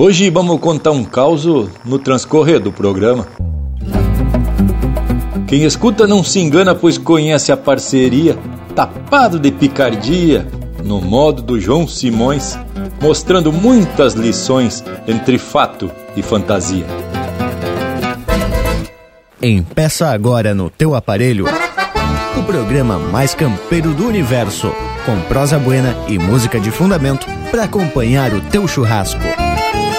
Hoje vamos contar um caos no transcorrer do programa. Quem escuta não se engana, pois conhece a parceria, tapado de picardia, no modo do João Simões, mostrando muitas lições entre fato e fantasia. Empeça agora no teu aparelho o programa mais campeiro do universo, com prosa buena e música de fundamento para acompanhar o teu churrasco.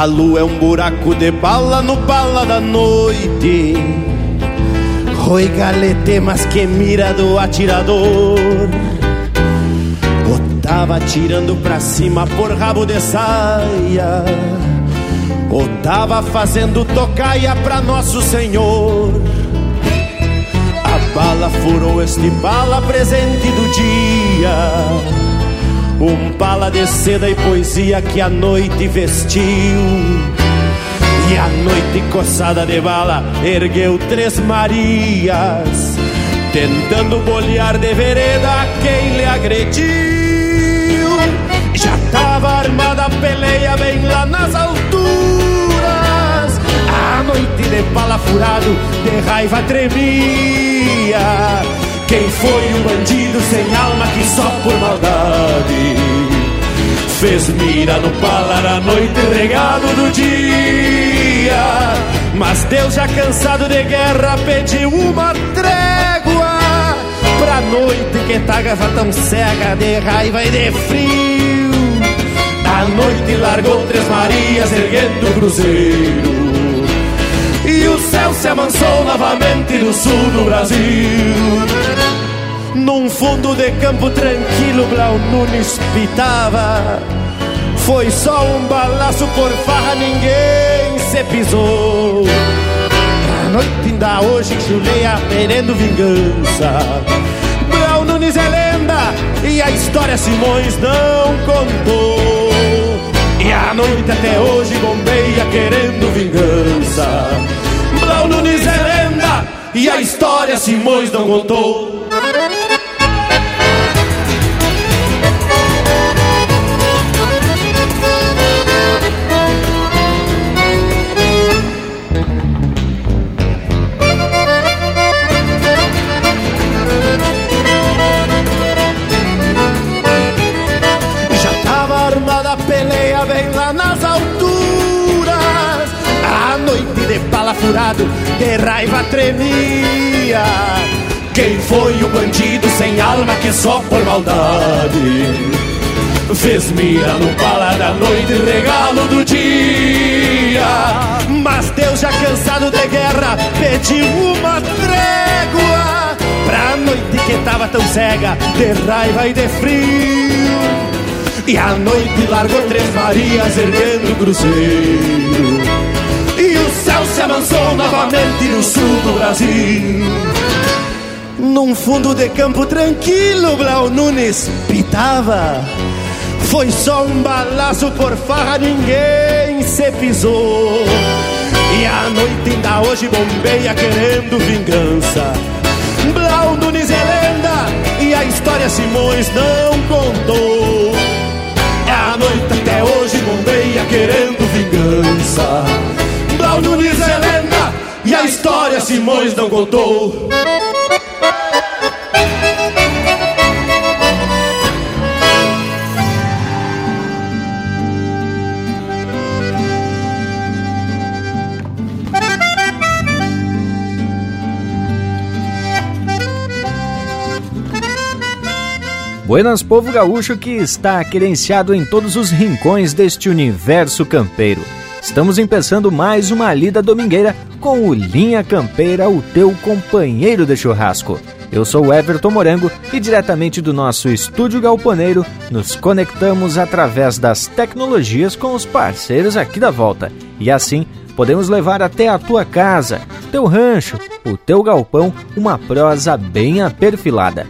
A lua é um buraco de bala no bala da noite. Roi galete, mas que mira do atirador. Botava atirando pra cima por rabo de saia. Ou tava fazendo tocaia pra Nosso Senhor. A bala furou este bala presente do dia um bala de seda e poesia que a noite vestiu. E a noite coçada de bala ergueu três Marias Tentando bolear de vereda quem lhe agrediu. Já tava armada a peleia bem lá nas alturas. A noite de bala furado de raiva tremia quem foi um bandido sem alma que só por maldade Fez mira no palar a noite regado do dia? Mas Deus já cansado de guerra pediu uma trégua Pra noite que tava tão cega de raiva e de frio. A noite largou Três Marias erguendo o cruzeiro céu se amansou novamente no sul do Brasil. Num fundo de campo tranquilo, Blau Nunes pitava. Foi só um balaço por farra, ninguém se pisou. A noite ainda hoje chuleia querendo vingança. Blau Nunes é lenda e a história Simões não contou. E a noite até hoje bombeia querendo vingança. Blau Nunes é lenda e a história Simões não contou. De raiva tremia. Quem foi o bandido sem alma que só por maldade fez mira no bala da noite, regalo do dia? Mas Deus já cansado de guerra pediu uma trégua pra noite que tava tão cega de raiva e de frio. E a noite largou três Marias erguendo o cruzeiro céu se amansou novamente no sul do Brasil. Num fundo de campo tranquilo, Blau Nunes pitava. Foi só um balaço por farra, ninguém se pisou. E a noite ainda hoje bombeia querendo vingança. Blau Nunes é lenda e a história Simões não contou. A noite até hoje bombeia querendo vingança. Nunes é lenda e a história Simões não contou. Buenas, povo gaúcho que está querenciado em todos os rincões deste universo campeiro. Estamos empeçando mais uma lida domingueira com o Linha Campeira, o teu companheiro de churrasco. Eu sou Everton Morango e diretamente do nosso estúdio galponeiro nos conectamos através das tecnologias com os parceiros aqui da volta. E assim podemos levar até a tua casa, teu rancho, o teu galpão, uma prosa bem aperfilada.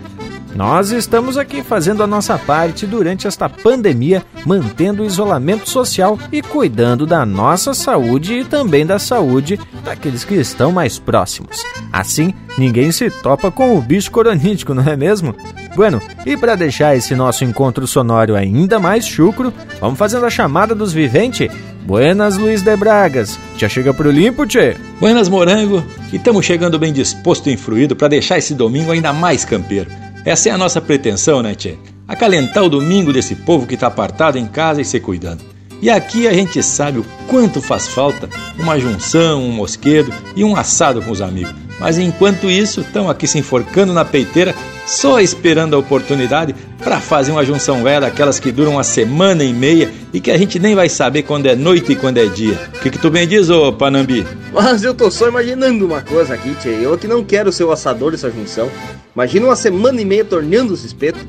Nós estamos aqui fazendo a nossa parte durante esta pandemia, mantendo o isolamento social e cuidando da nossa saúde e também da saúde daqueles que estão mais próximos. Assim, ninguém se topa com o bicho coronítico, não é mesmo? Bueno, e para deixar esse nosso encontro sonoro ainda mais chucro, vamos fazendo a chamada dos viventes? Buenas, Luiz de Bragas. Já chega pro limpo, tchê? Buenas, Morango. E estamos chegando bem disposto e influído para deixar esse domingo ainda mais campeiro. Essa é a nossa pretensão, né, Tchê? Acalentar o domingo desse povo que está apartado em casa e se cuidando. E aqui a gente sabe o quanto faz falta uma junção, um mosquedo e um assado com os amigos. Mas enquanto isso, estão aqui se enforcando na peiteira, só esperando a oportunidade para fazer uma junção velha daquelas que duram uma semana e meia e que a gente nem vai saber quando é noite e quando é dia. O que, que tu bem diz, ô Panambi? Mas eu tô só imaginando uma coisa aqui, tchê. Eu que não quero ser o assador dessa junção. Imagina uma semana e meia torneando os espetos.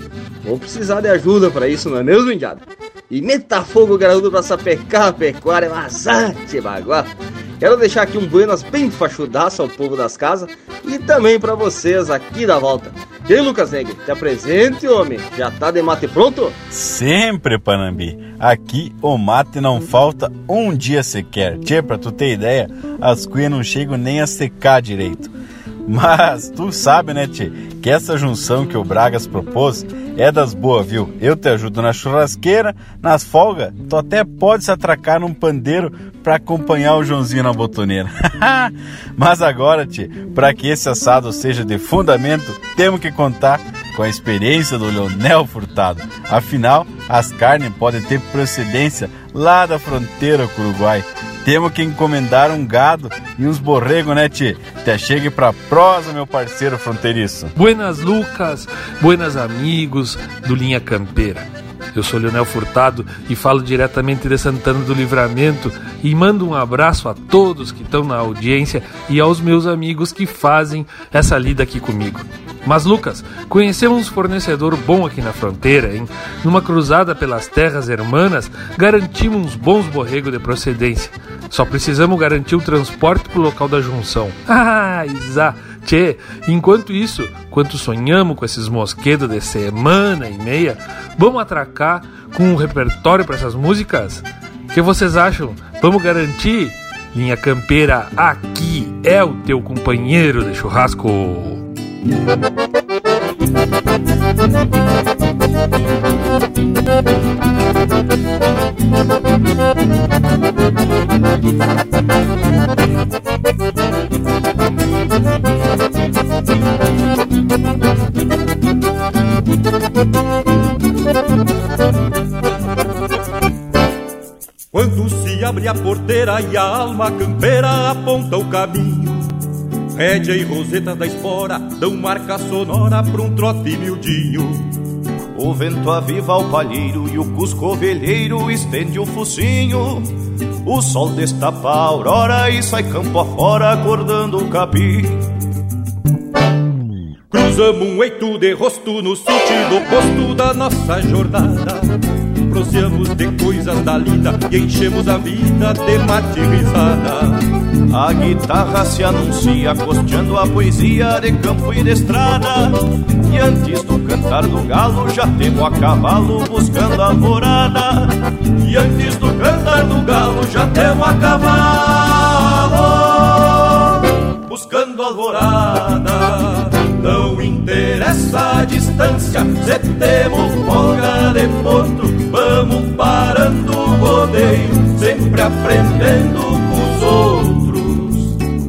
Vou precisar de ajuda para isso, não é mesmo, Indiada? E meta fogo graúdo pra sapecar a pecuária, mas ate baguá. Quero deixar aqui um buenas bem fachudaço ao povo das casas e também para vocês aqui da volta. E aí, Lucas Negre, te apresente, homem. Já tá de mate pronto? Sempre, Panambi. Aqui o mate não falta um dia sequer. Tchê, pra tu ter ideia, as cuias não chegam nem a secar direito. Mas tu sabe, né, Tchê, que essa junção que o Bragas propôs é das boas, viu? Eu te ajudo na churrasqueira, nas folgas, tu até pode se atracar num pandeiro para acompanhar o Joãozinho na botoneira. Mas agora, Tchê, para que esse assado seja de fundamento, temos que contar com a experiência do Leonel Furtado. Afinal, as carnes podem ter procedência lá da fronteira com o Uruguai. Temos que encomendar um gado e uns borregos, né, Tchê? Até chegue pra prosa, meu parceiro fronteiriço. Buenas, Lucas. Buenas, amigos do Linha Campeira. Eu sou Leonel Furtado e falo diretamente de Santana do Livramento e mando um abraço a todos que estão na audiência e aos meus amigos que fazem essa lida aqui comigo. Mas Lucas, conhecemos um fornecedor bom aqui na fronteira, hein? Numa cruzada pelas terras hermanas, garantimos uns bons borregos de procedência. Só precisamos garantir o transporte pro local da junção. Ah, Isa! Tchê, enquanto isso, quanto sonhamos com esses mosquedos de semana e meia, vamos atracar com um repertório para essas músicas? O que vocês acham? Vamos garantir? Linha Campeira, aqui é o teu companheiro de churrasco. Quando se abre a porteira e a alma campeira aponta o caminho Rédea e roseta da espora dão marca sonora pra um trote miudinho. O vento aviva o palheiro e o cusco velheiro estende o focinho. O sol destapa a aurora e sai campo afora acordando o capim. Cruzamos um eito de rosto no sentido oposto da nossa jornada. Proseamos de coisas da lida e enchemos a vida de mate risada. A guitarra se anuncia costeando a poesia de campo e de estrada. E antes do cantar do galo já temo a cavalo buscando a alvorada. E antes do cantar do galo já temo a cavalo buscando a alvorada. Não interessa a distância, se temos folga de potro, vamos parando o rodeio, sempre aprendendo com os outros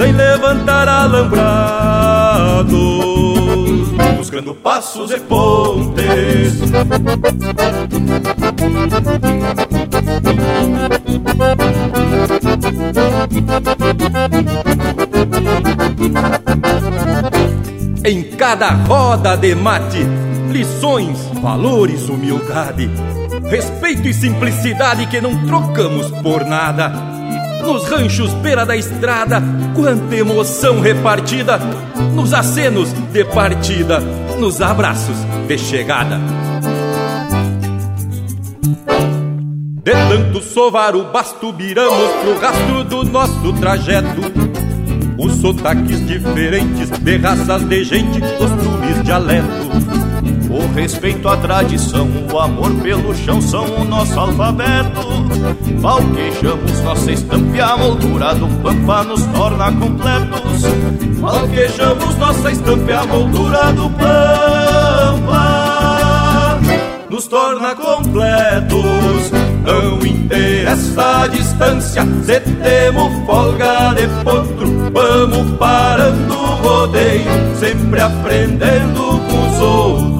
sem levantar alambrados, buscando passos e pontes. Em cada roda de mate, lições, valores, humildade, respeito e simplicidade que não trocamos por nada. Nos ranchos beira da estrada, quanta emoção repartida, nos acenos de partida, nos abraços de chegada. De tanto sovar o basto, viramos pro rastro do nosso trajeto os sotaques diferentes de raças de gente, costumes, dialeto. O respeito à tradição, o amor pelo chão são o nosso alfabeto. Valquejamos nossa estampa e a moldura do pampa nos torna completos. Valquejamos nossa estampa e a moldura do pampa nos torna completos. Não interessa a distância, se temos folga de potro, vamos parando o rodeio, sempre aprendendo com os outros,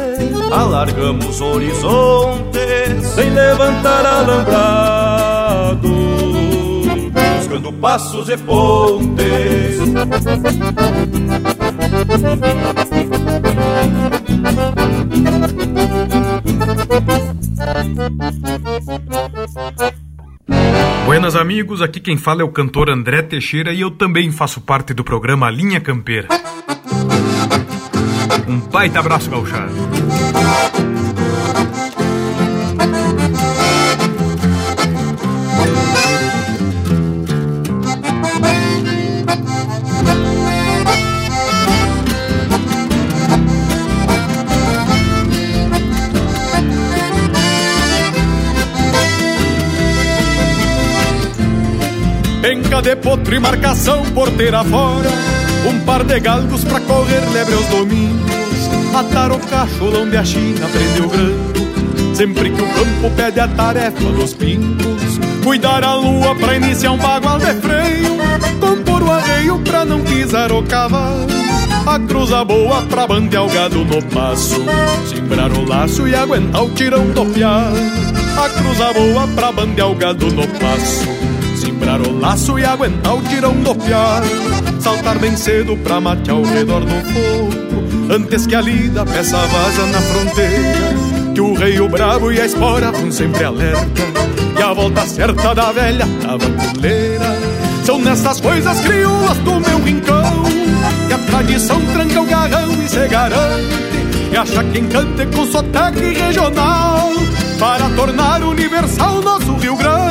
Alargamos horizontes, sem levantar alambrado, buscando passos e pontes. Buenas amigos, aqui quem fala é o cantor André Teixeira e eu também faço parte do programa Linha Campeira. Um baita abraço gauchado. Penca de potro e marcação porteira fora Um par de galgos pra correr lebre aos domingos. Atar o cacholão de a China prendeu grando Sempre que o campo pede a tarefa dos pingos Cuidar a lua pra iniciar um bagual de freio. Compor o arreio pra não pisar o cavalo. A cruza boa pra bandear o gado no passo. Simbrar o laço e aguentar o tirão do piar. A cruza boa pra bandear o gado no passo Simbrar o laço e aguentar o tirão do piar Saltar bem cedo pra matear ao redor do fogo Antes que a lida peça vaza na fronteira. Que o rei, o bravo e a espora vão sempre alerta. E a volta certa da velha tabaculeira São nessas coisas crioulas do meu rincão Que a tradição tranca o garrão e se garante E acha quem cante com sotaque regional Para tornar universal nosso Rio Grande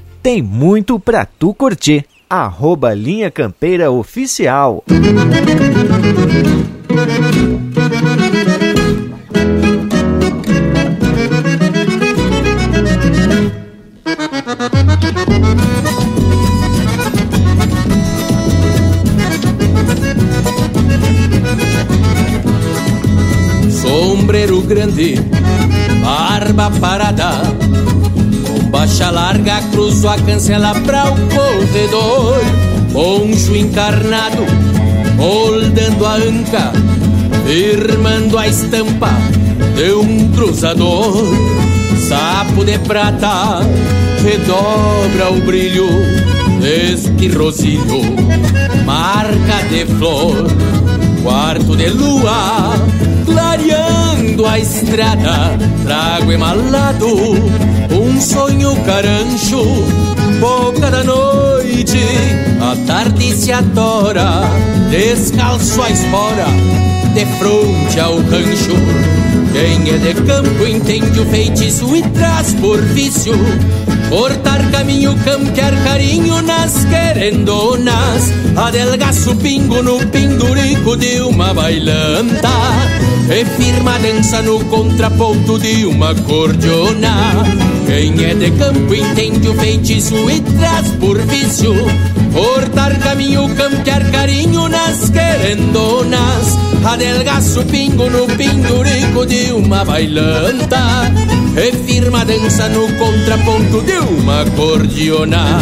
tem muito pra tu curtir. Arroba Linha Campeira Oficial. Sombreiro grande, barba parada Baixa larga, cruzo a cancela pra o corredor. Poncho encarnado, moldando a anca Firmando a estampa de um cruzador. Sapo de prata, redobra o brilho Deste rosilho, marca de flor Quarto de lua, clareando a estrada. Trago emalado sonho carancho, boca da noite, a tarde se adora, descalço a espora, de fronte ao rancho. Quem é de campo entende o feitiço e traz por vício. Cortar caminho, campear carinho nas querendonas. Adelgaço pingo no pindurico de uma bailanta. E firma dança no contraponto de uma cordiona. Quem é de campo entende o feitiço e traz por vício Cortar caminho, campear carinho nas querendonas. Adelgaço pingo no pindurico de uma bailanta. E firma dança no contraponto de uma cordiona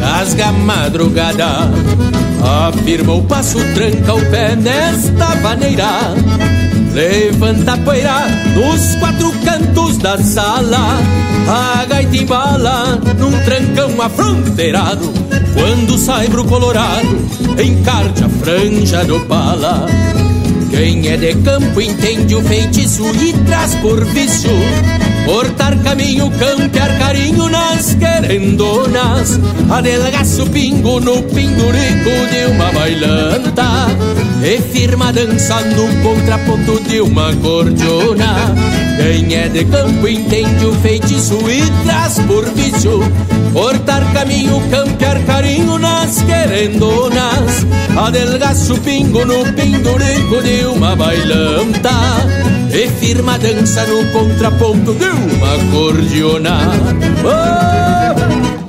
rasga a madrugada Afirma o passo, tranca o pé nesta maneira. Levanta a poeira nos quatro cantos da sala. A gaita embala num trancão afronteirado. Quando sai pro colorado, encarte a franja do pala. Quem é de campo entende o feitiço e traz por vício Cortar caminho, campear carinho nas querendonas Adelgaço pingo no pindurico de uma bailanta. E firma dança no contraponto de uma cordiona. Quem é de campo entende o feitiço e traz por vício. Cortar caminho, campear carinho nas querendonas Adelgaço pingo no pindurico de uma bailanta E firma dança no contraponto de uma cordiona oh!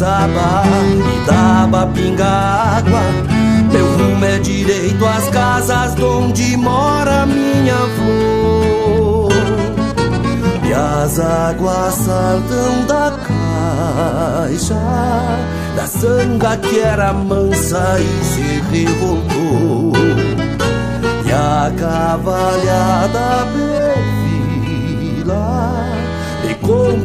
E dava pinga água. Meu rumo é direito às casas onde mora minha flor. E as águas saltam da caixa da sanga que era mansa e se revoltou. E a cavalhada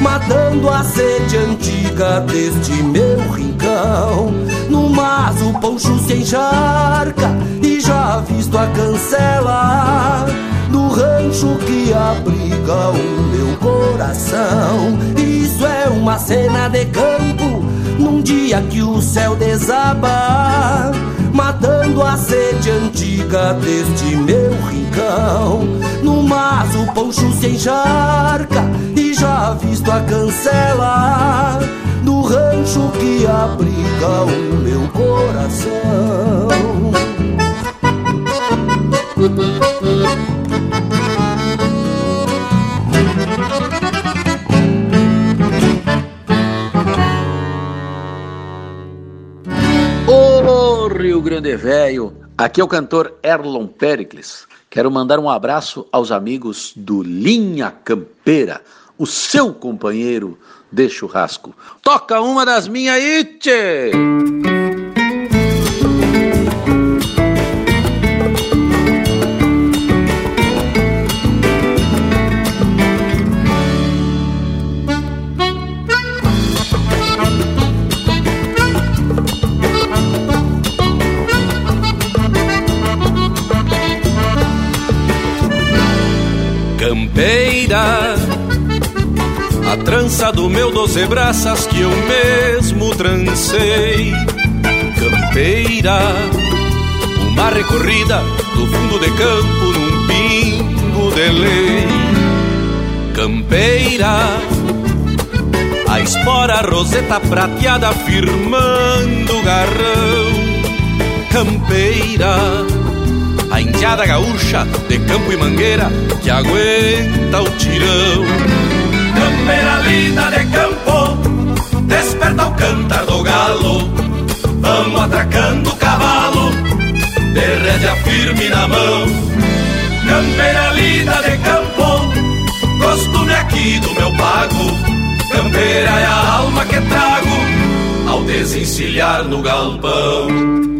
matando a sede antiga deste meu rincão. No mas o poncho se encharca e já visto a cancela do rancho que abriga o meu coração. Isso é uma cena de campo num dia que o céu desaba, matando a sede antiga deste meu rincão. No mas o poncho se encharca já visto a cancela do rancho que abriga o meu coração. Rio Grande Velho, aqui é o cantor Erlon Pericles. Quero mandar um abraço aos amigos do Linha Campeira, o seu companheiro de churrasco. Toca uma das minhas aí, tchê! Doze braças que eu mesmo trancei. Campeira, uma recorrida do fundo de campo num pingo de lei. Campeira, a espora roseta prateada firmando o garrão. Campeira, a indiada gaúcha de campo e mangueira que aguenta o tirão. Campeira linda de campo, desperta o cantar do galo. Vamos atracando o cavalo, de rédea firme na mão. Campeira linda de campo, costume aqui do meu pago. Campeira é a alma que trago ao desencilhar no galpão.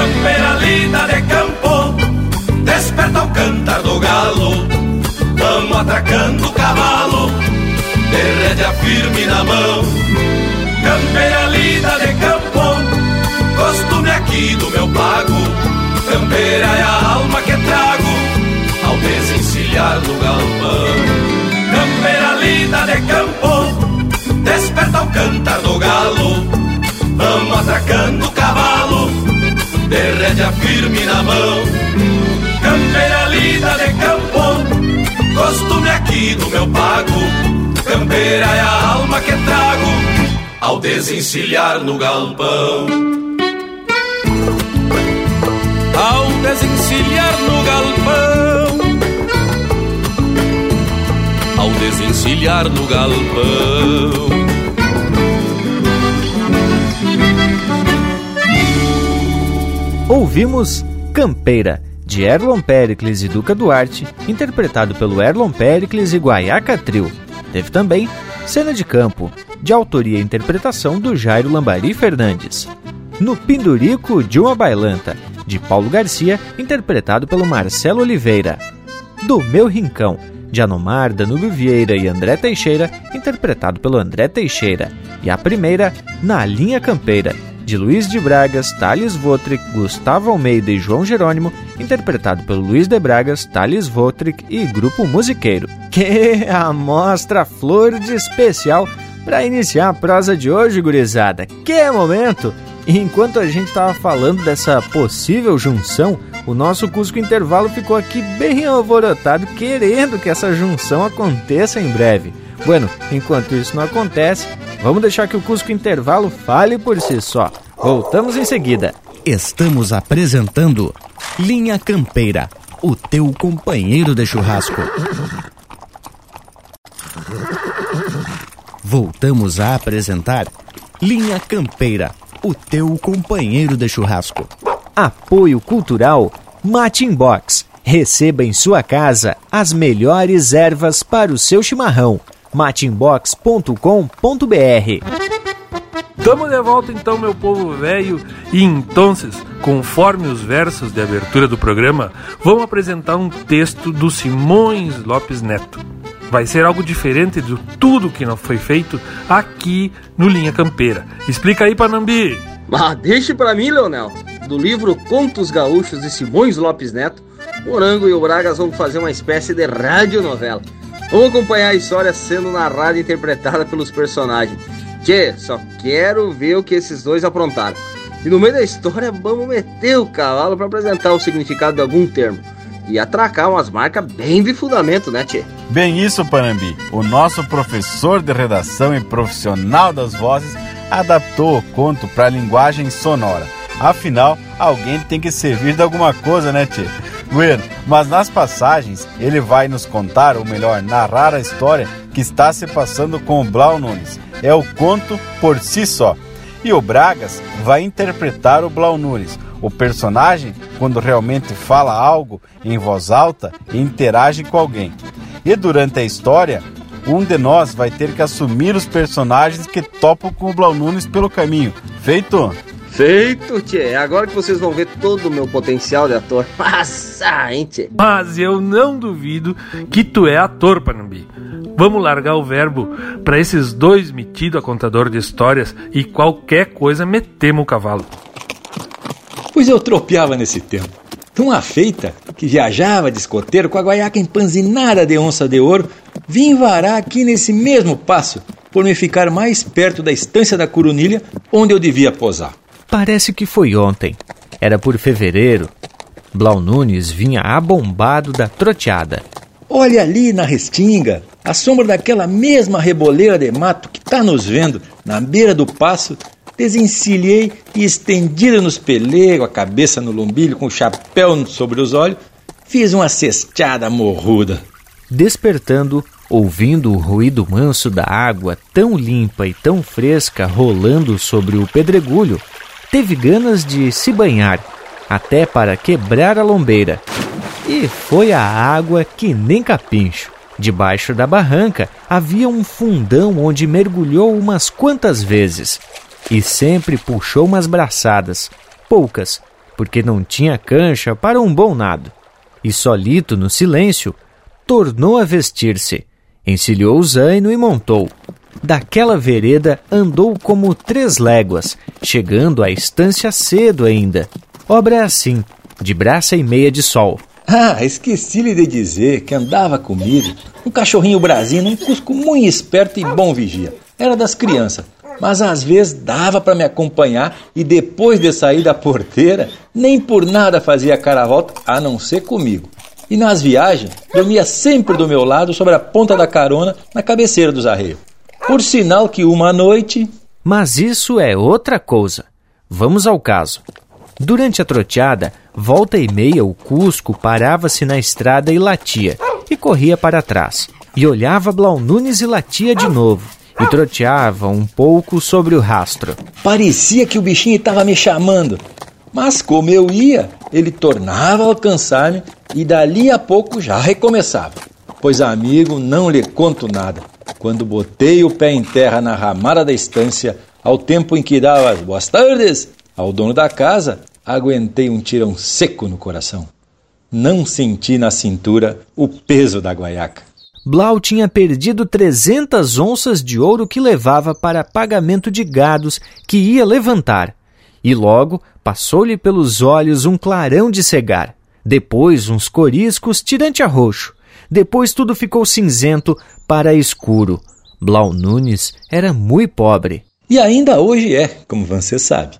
Campeira linda de campo, desperta o cantar do galo. Vamos atracando o cavalo, de rédea firme na mão. Campeira de campo, costume aqui do meu pago. Campeira é a alma que trago ao desencilhar no galpão. Campeira de campo, desperta o cantar do galo. Vamos atracando o de rédea firme na mão. Campeira linda de campo, costume aqui do meu pago. Campeira é a alma que trago ao desencilhar no galpão. Ao desencilhar no galpão, ao desencilhar no galpão. Ouvimos Campeira, de Erlon Pericles e Duca Duarte, interpretado pelo Erlon Pericles e Guaiaca Trio. Teve também Cena de Campo, de autoria e interpretação do Jairo Lambari Fernandes. No Pindurico de uma Bailanta, de Paulo Garcia, interpretado pelo Marcelo Oliveira. Do Meu Rincão, de Anomar, Danúbio Vieira e André Teixeira, interpretado pelo André Teixeira. E a primeira, Na Linha Campeira, de Luiz de Bragas, Thales Votrick, Gustavo Almeida e João Jerônimo, interpretado pelo Luiz de Bragas, Thales Votrick e Grupo Musiqueiro. Que amostra flor de especial para iniciar a prosa de hoje, gurizada. Que momento! Enquanto a gente estava falando dessa possível junção, o nosso Cusco Intervalo ficou aqui bem alvorotado, querendo que essa junção aconteça em breve. Bueno, enquanto isso não acontece, vamos deixar que o Cusco Intervalo fale por si só. Voltamos em seguida. Estamos apresentando Linha Campeira, o teu companheiro de churrasco. Voltamos a apresentar Linha Campeira, o teu companheiro de churrasco. Apoio Cultural Matin Box. Receba em sua casa as melhores ervas para o seu chimarrão. matinbox.com.br Tamo de volta então, meu povo velho, e então, conforme os versos de abertura do programa, vamos apresentar um texto do Simões Lopes Neto. Vai ser algo diferente de tudo que não foi feito aqui no Linha Campeira. Explica aí, Panambi. Ah, deixe para mim, Leonel. Do livro Contos Gaúchos de Simões Lopes Neto, Morango e o Bragas vão fazer uma espécie de radionovela. Vamos acompanhar a história sendo narrada e interpretada pelos personagens. Tchê, só quero ver o que esses dois aprontaram. E no meio da história, vamos meter o cavalo para apresentar o significado de algum termo. E atracar umas marcas bem de fundamento, né, Tchê? Bem isso, Panambi. O nosso professor de redação e profissional das vozes adaptou o conto para a linguagem sonora. Afinal, alguém tem que servir de alguma coisa, né, Tchê? Bueno, mas nas passagens ele vai nos contar, ou melhor, narrar a história que está se passando com o Blau Nunes. É o conto por si só. E o Bragas vai interpretar o Blau Nunes, o personagem quando realmente fala algo em voz alta interage com alguém. E durante a história, um de nós vai ter que assumir os personagens que topam com o Blau Nunes pelo caminho. Feito? Feito, tchê. Agora que vocês vão ver todo o meu potencial de ator. Massa, hein, tchê? Mas eu não duvido que tu é ator, Panambi. Vamos largar o verbo para esses dois metidos a contador de histórias e qualquer coisa metemos o cavalo. Pois eu tropeava nesse tempo. Uma feita que viajava de escoteiro com a guaiaca empanzinada de onça de ouro, vim varar aqui nesse mesmo passo, por me ficar mais perto da estância da Curunilha, onde eu devia posar. Parece que foi ontem. Era por fevereiro. Blau Nunes vinha abombado da troteada. Olha ali na restinga, a sombra daquela mesma reboleira de mato que tá nos vendo na beira do passo, desencilhei e estendida nos pelegos, a cabeça no lombilho, com o chapéu sobre os olhos, fiz uma cesteada morruda. Despertando, ouvindo o ruído manso da água tão limpa e tão fresca rolando sobre o pedregulho, teve ganas de se banhar, até para quebrar a lombeira. E foi a água que nem capincho. Debaixo da barranca havia um fundão onde mergulhou umas quantas vezes e sempre puxou umas braçadas, poucas, porque não tinha cancha para um bom nado. E solito no silêncio, tornou a vestir-se, encilhou o zaino e montou. Daquela vereda andou como três léguas, chegando à estância cedo ainda. Obra assim, de braça e meia de sol. Ah, esqueci-lhe de dizer que andava comigo um cachorrinho brasino, um cusco muito esperto e bom vigia. Era das crianças mas às vezes dava para me acompanhar e depois de sair da porteira, nem por nada fazia cara a volta, a não ser comigo. E nas viagens, dormia sempre do meu lado sobre a ponta da carona na cabeceira dos arreios. Por sinal que uma noite. Mas isso é outra coisa. Vamos ao caso. Durante a troteada, volta e meia o Cusco parava-se na estrada e latia, e corria para trás. E olhava Blau Nunes e latia de novo e troteava um pouco sobre o rastro. Parecia que o bichinho estava me chamando, mas como eu ia, ele tornava a alcançar-me e dali a pouco já recomeçava. Pois, amigo, não lhe conto nada. Quando botei o pé em terra na ramada da estância, ao tempo em que dava as boas tardes ao dono da casa, aguentei um tirão seco no coração. Não senti na cintura o peso da guaiaca. Blau tinha perdido 300 onças de ouro que levava para pagamento de gados que ia levantar. E logo passou-lhe pelos olhos um clarão de cegar. Depois uns coriscos tirante a roxo. Depois tudo ficou cinzento para escuro. Blau Nunes era muito pobre. E ainda hoje é, como você sabe.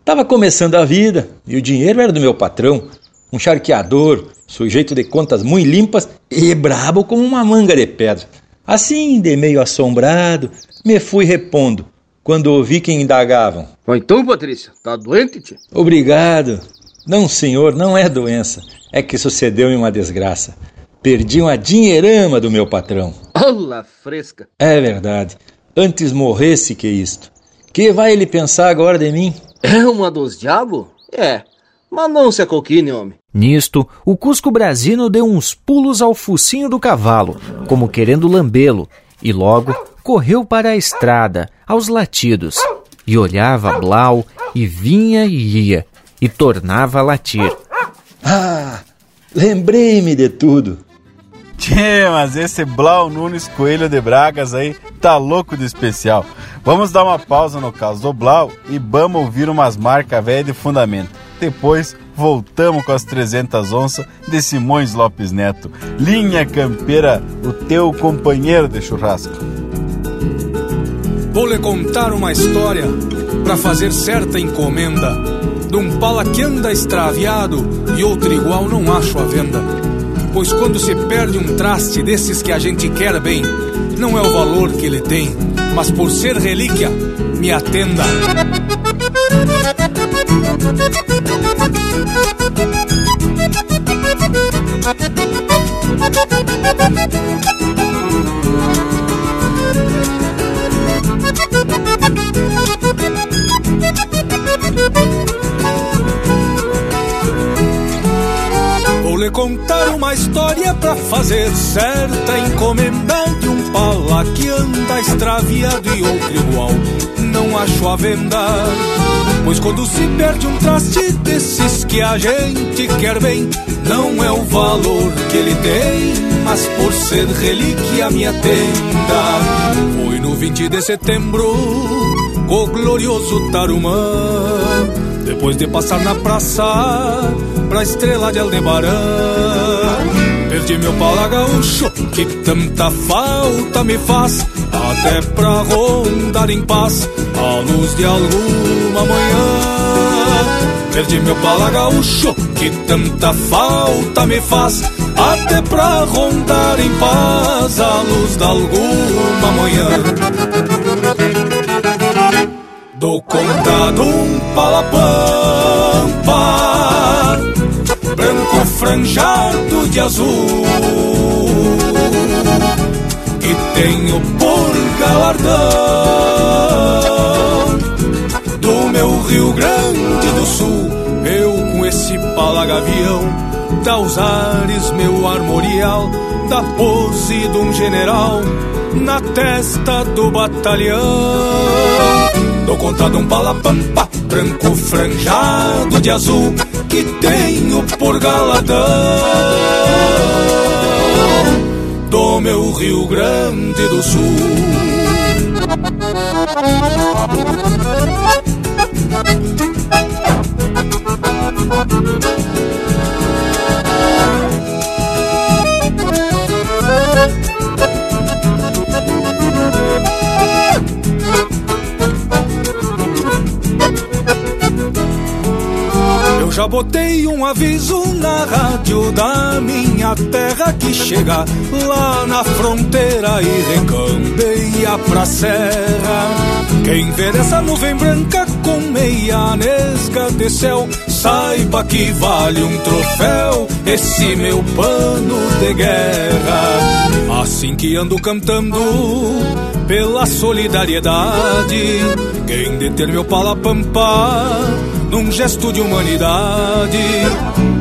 Estava começando a vida e o dinheiro era do meu patrão, um charqueador, sujeito de contas muito limpas e brabo como uma manga de pedra. Assim, de meio assombrado, me fui repondo quando ouvi que indagavam. Então, Patrícia, tá doente, tia? Obrigado. Não, senhor, não é doença. É que sucedeu-me uma desgraça. Perdi uma dinheirama do meu patrão. Olá, fresca. É verdade. Antes morresse que isto. Que vai ele pensar agora de mim? É uma dos diabos? É. Mas não se acoquine, homem. Nisto, o Cusco Brasino deu uns pulos ao focinho do cavalo, como querendo lambê-lo, e logo correu para a estrada, aos latidos, e olhava Blau, e vinha e ia, e tornava a latir. Ah, lembrei-me de tudo. Tchê, mas esse Blau Nunes Coelho de Bragas aí tá louco de especial. Vamos dar uma pausa no caso do Blau e vamos ouvir umas marcas velhas de fundamento. Depois voltamos com as 300 onças de Simões Lopes Neto. Linha Campeira, o teu companheiro de churrasco. Vou lhe contar uma história para fazer certa encomenda de um pala que anda extraviado e outro igual não acho à venda. Pois quando se perde um traste desses que a gente quer bem, não é o valor que ele tem, mas por ser relíquia, me atenda. Vou lhe contar uma história pra fazer certa encomenda de um pala que anda extraviado e outro igual não acho a venda. Pois quando se perde um traste desses que a gente quer bem, não é o valor que ele tem, mas por ser relíquia me atenda. Foi no 20 de setembro, o glorioso Tarumã, depois de passar na praça, pra estrela de Aldebarã. Perdi meu pala gaúcho, que tanta falta me faz, até pra rondar em paz, à luz de alguma manhã. Perdi meu pala gaúcho, que tanta falta me faz, até pra rondar em paz, à luz de alguma manhã. Do condado um palapampa Branco franjado de azul. Que tenho por galardão Do meu Rio Grande do Sul. Eu com esse palagavião Dá os ares meu armorial Da pose de um general Na testa do batalhão conta de um palapampa branco franjado de azul que tenho por galadão do meu Rio Grande do Sul. Já botei um aviso na rádio da minha terra que chega lá na fronteira e recambeia pra serra. Quem vê essa nuvem branca com meia nesga de céu, saiba que vale um troféu esse meu pano de guerra. Assim que ando cantando pela solidariedade, quem deter meu palapampa num gesto de humanidade.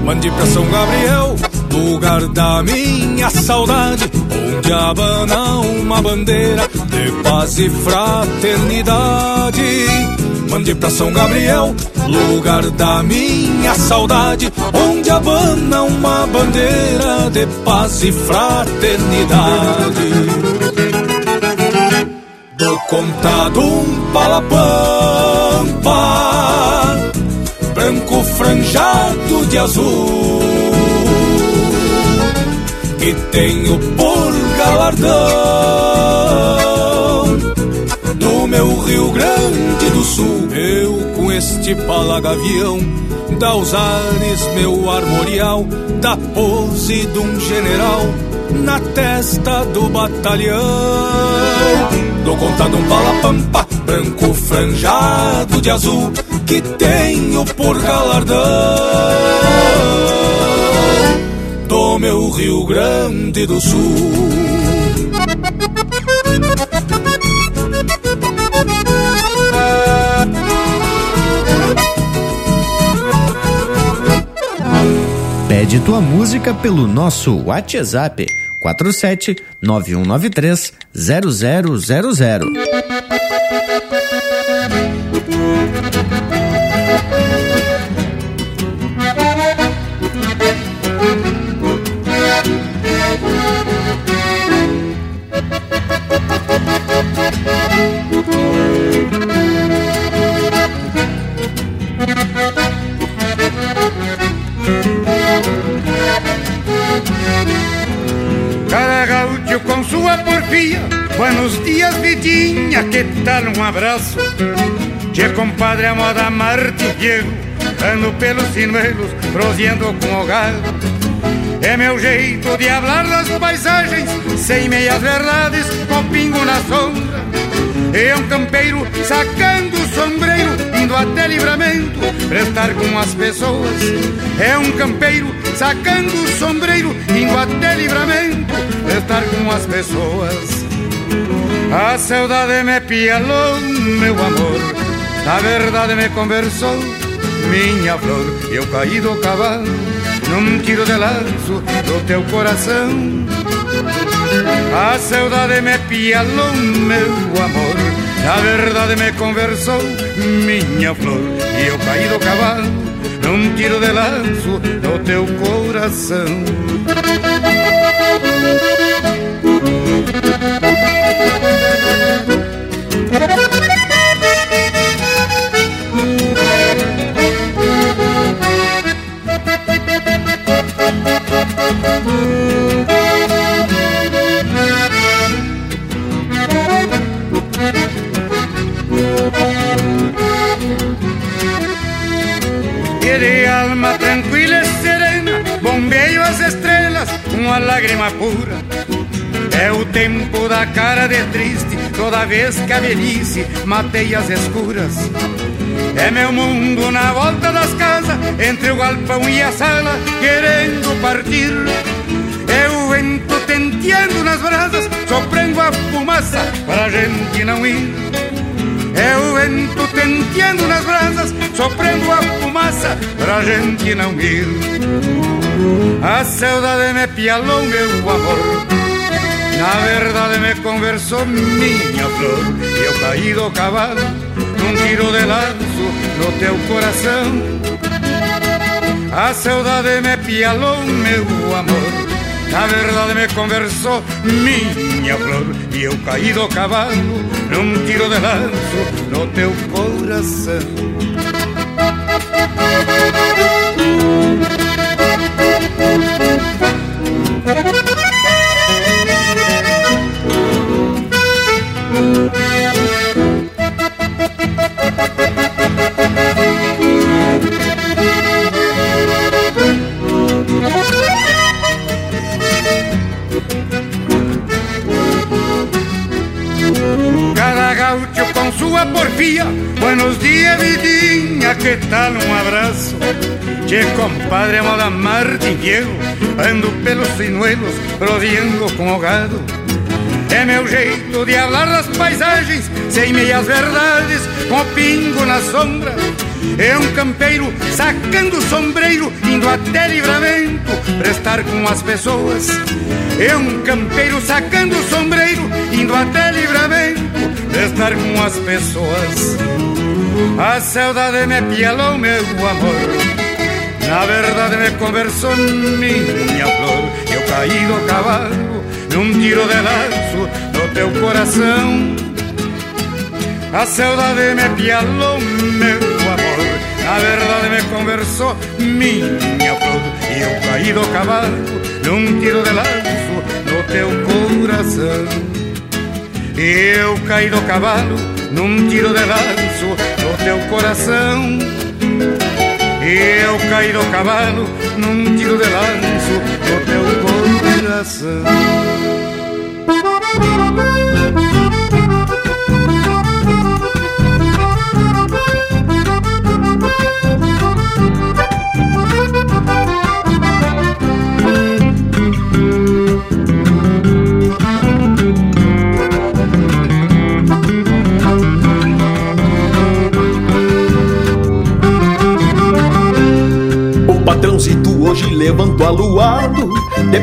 Mande pra São Gabriel, lugar da minha saudade, onde abana uma bandeira de paz e fraternidade. Mande pra São Gabriel, lugar da minha saudade, onde abana uma bandeira de paz e fraternidade. Do contado um palapampa branco franjado de azul que tenho por galardão no meu Rio Grande do Sul. Eu com este palagavião dá os ares meu armorial da pose de um general na testa do batalhão. Dou conta de um palapampa branco franjado de azul que tenho por galardão do meu Rio Grande do Sul. Pede tua música pelo nosso WhatsApp 47 9193 0000. Que tal um abraço? Tchê, compadre, a moda Marte Diego. Ando pelos sinuelos, proseando com o gado. É meu jeito de hablar das paisagens Sem meias verdades, com pingo na sombra. É um campeiro sacando o sombreiro Indo até livramento, prestar com as pessoas. É um campeiro sacando o sombreiro Indo até livramento, prestar com as pessoas a saudade me pialou, meu amor. A verdade me conversou, minha flor. Eu caí do cavalo num tiro de laço do teu coração. A saudade me pialou, meu amor. A verdade me conversou, minha flor. E eu caí do cavalo num tiro de laço do teu coração e de alma tranquila e serena bombeio as estrelas uma lágrima pura é o tempo da cara de triste toda vez que a velhice matei as escuras. É meu mundo na volta das casas, entre o galpão e a sala, querendo partir. É o vento tenteando nas brasas, soprando a fumaça pra gente não ir. É o vento tenteando nas brasas, soprando a fumaça pra gente não ir. A saudade me pialou, meu amor. Na verdade me conversou minha flor. E eu caí do cavalo tiro de laço no teu coração. A saudade me pialou, meu amor. Na verdade me conversou minha flor E eu caí do cavalo num tiro de lanço no teu coração ¿qué tal? Un abrazo. Che, compadre, moda Martín Diego, ando pelos sinuelos, rodeando com gado. É meu jeito de falar das paisagens, sem meias verdades, com pingo na sombra. É um campeiro sacando o sombreiro, indo até livramento, prestar com as pessoas. É um campeiro sacando o sombreiro, indo até livramento, estar com as pessoas. A saudade me pialou, meu amor. Na verdade me conversou minha flor. Eu caí do cavalo num tiro de laço no teu coração. A saudade me pialou, meu amor. Na verdade me conversou minha flor. Eu caí do cavalo num tiro de laço no teu coração. Eu caí do cavalo num tiro de lanço no teu coração. Eu caí do cavalo num tiro de lanço no teu coração.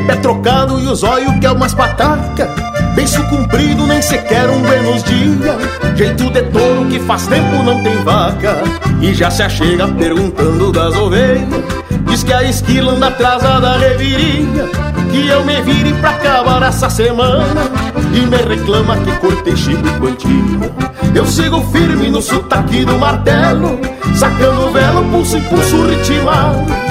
Pé trocado e os olhos que é umas pataca. Beiço comprido, nem sequer um buenos dia. Jeito de touro que faz tempo não tem vaca. E já se achega perguntando das ovelhas. Diz que a esquila anda atrás da revirinha Que eu me vire pra acabar essa semana. E me reclama que cortei chico e quantia Eu sigo firme no sotaque do martelo. Sacando o velo, pulso e pulso ritmado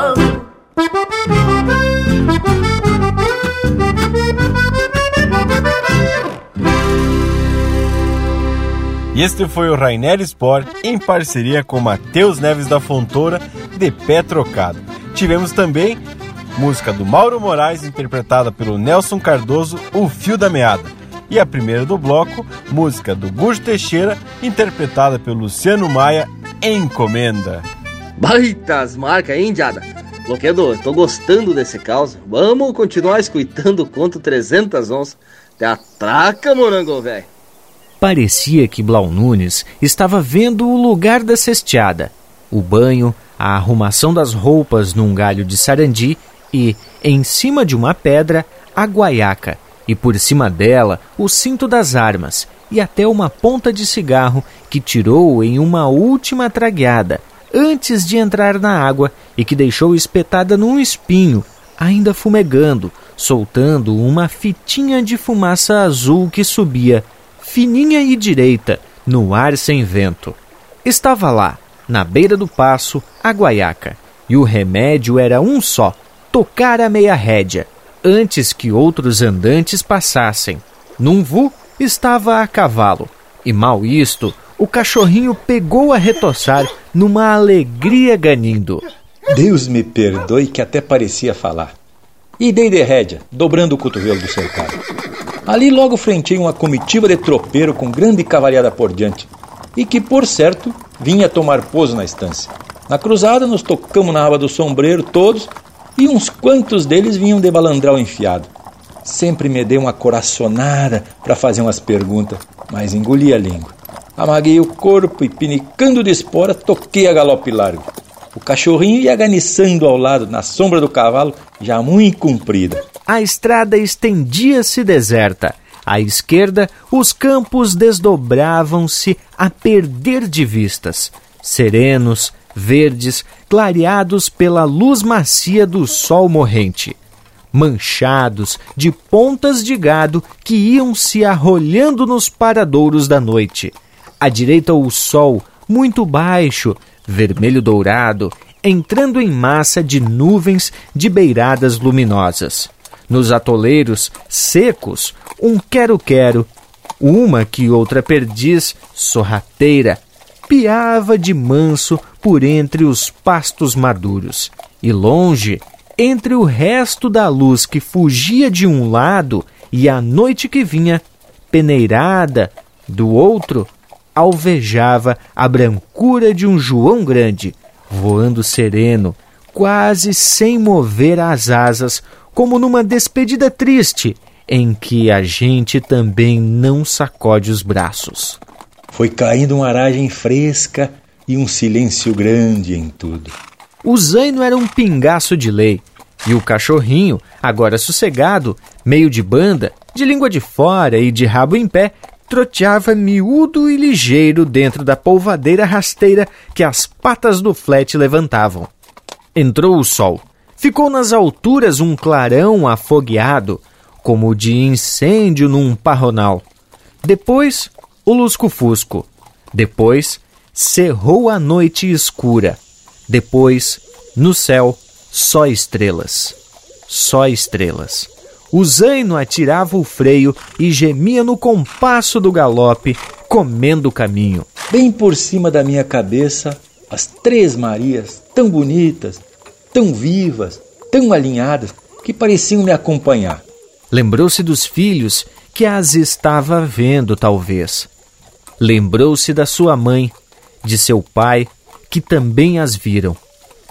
este foi o Rainer Sport em parceria com Matheus Neves da Fontoura de Pé Trocado. Tivemos também música do Mauro Moraes interpretada pelo Nelson Cardoso, O Fio da Meada. E a primeira do bloco, música do Gujo Teixeira interpretada pelo Luciano Maia, Encomenda. Baitas marcas, hein, Diada? Bloqueador, tô gostando desse caos. Vamos continuar escutando o conto 300 onças. Te atraca, morango, velho. Parecia que Blau Nunes estava vendo o lugar da cesteada, o banho, a arrumação das roupas num galho de sarandi e, em cima de uma pedra, a guaiaca, e por cima dela o cinto das armas e até uma ponta de cigarro que tirou em uma última tragueada antes de entrar na água e que deixou espetada num espinho, ainda fumegando, soltando uma fitinha de fumaça azul que subia fininha e direita, no ar sem vento. Estava lá, na beira do passo, a guaiaca, e o remédio era um só: tocar a meia rédea, antes que outros andantes passassem. Num vu estava a cavalo, e mal isto, o cachorrinho pegou a retoçar numa alegria ganindo. Deus me perdoe que até parecia falar. E dei de rédea, dobrando o cotovelo do cercado. Ali logo frentei uma comitiva de tropeiro com grande cavalhada por diante, e que, por certo, vinha tomar pouso na estância. Na cruzada nos tocamos na aba do sombreiro todos, e uns quantos deles vinham de balandral enfiado. Sempre me dei uma coraçonada para fazer umas perguntas, mas engoli a língua. Amaguei o corpo e, pinicando de espora, toquei a galope largo. O cachorrinho ia aganiçando ao lado, na sombra do cavalo, já muito comprida a estrada estendia-se deserta. À esquerda, os campos desdobravam-se a perder de vistas, serenos, verdes, clareados pela luz macia do sol morrente, manchados de pontas de gado que iam se arrolhando nos paradouros da noite. À direita, o sol, muito baixo, vermelho dourado, entrando em massa de nuvens de beiradas luminosas nos atoleiros secos, um quero-quero, uma que outra perdiz sorrateira, piava de manso por entre os pastos maduros. E longe, entre o resto da luz que fugia de um lado e a noite que vinha, peneirada, do outro, alvejava a brancura de um João grande, voando sereno, quase sem mover as asas como numa despedida triste, em que a gente também não sacode os braços. Foi caindo uma aragem fresca e um silêncio grande em tudo. O zaino era um pingaço de lei, e o cachorrinho, agora sossegado, meio de banda, de língua de fora e de rabo em pé, troteava miúdo e ligeiro dentro da polvadeira rasteira que as patas do flete levantavam. Entrou o sol Ficou nas alturas um clarão afogueado, como de incêndio num parronal. Depois, o lusco-fusco. Depois, cerrou a noite escura. Depois, no céu, só estrelas. Só estrelas. O zaino atirava o freio e gemia no compasso do galope, comendo o caminho. Bem por cima da minha cabeça, as três Marias, tão bonitas, tão vivas, tão alinhadas, que pareciam me acompanhar. Lembrou-se dos filhos que as estava vendo, talvez. Lembrou-se da sua mãe, de seu pai, que também as viram,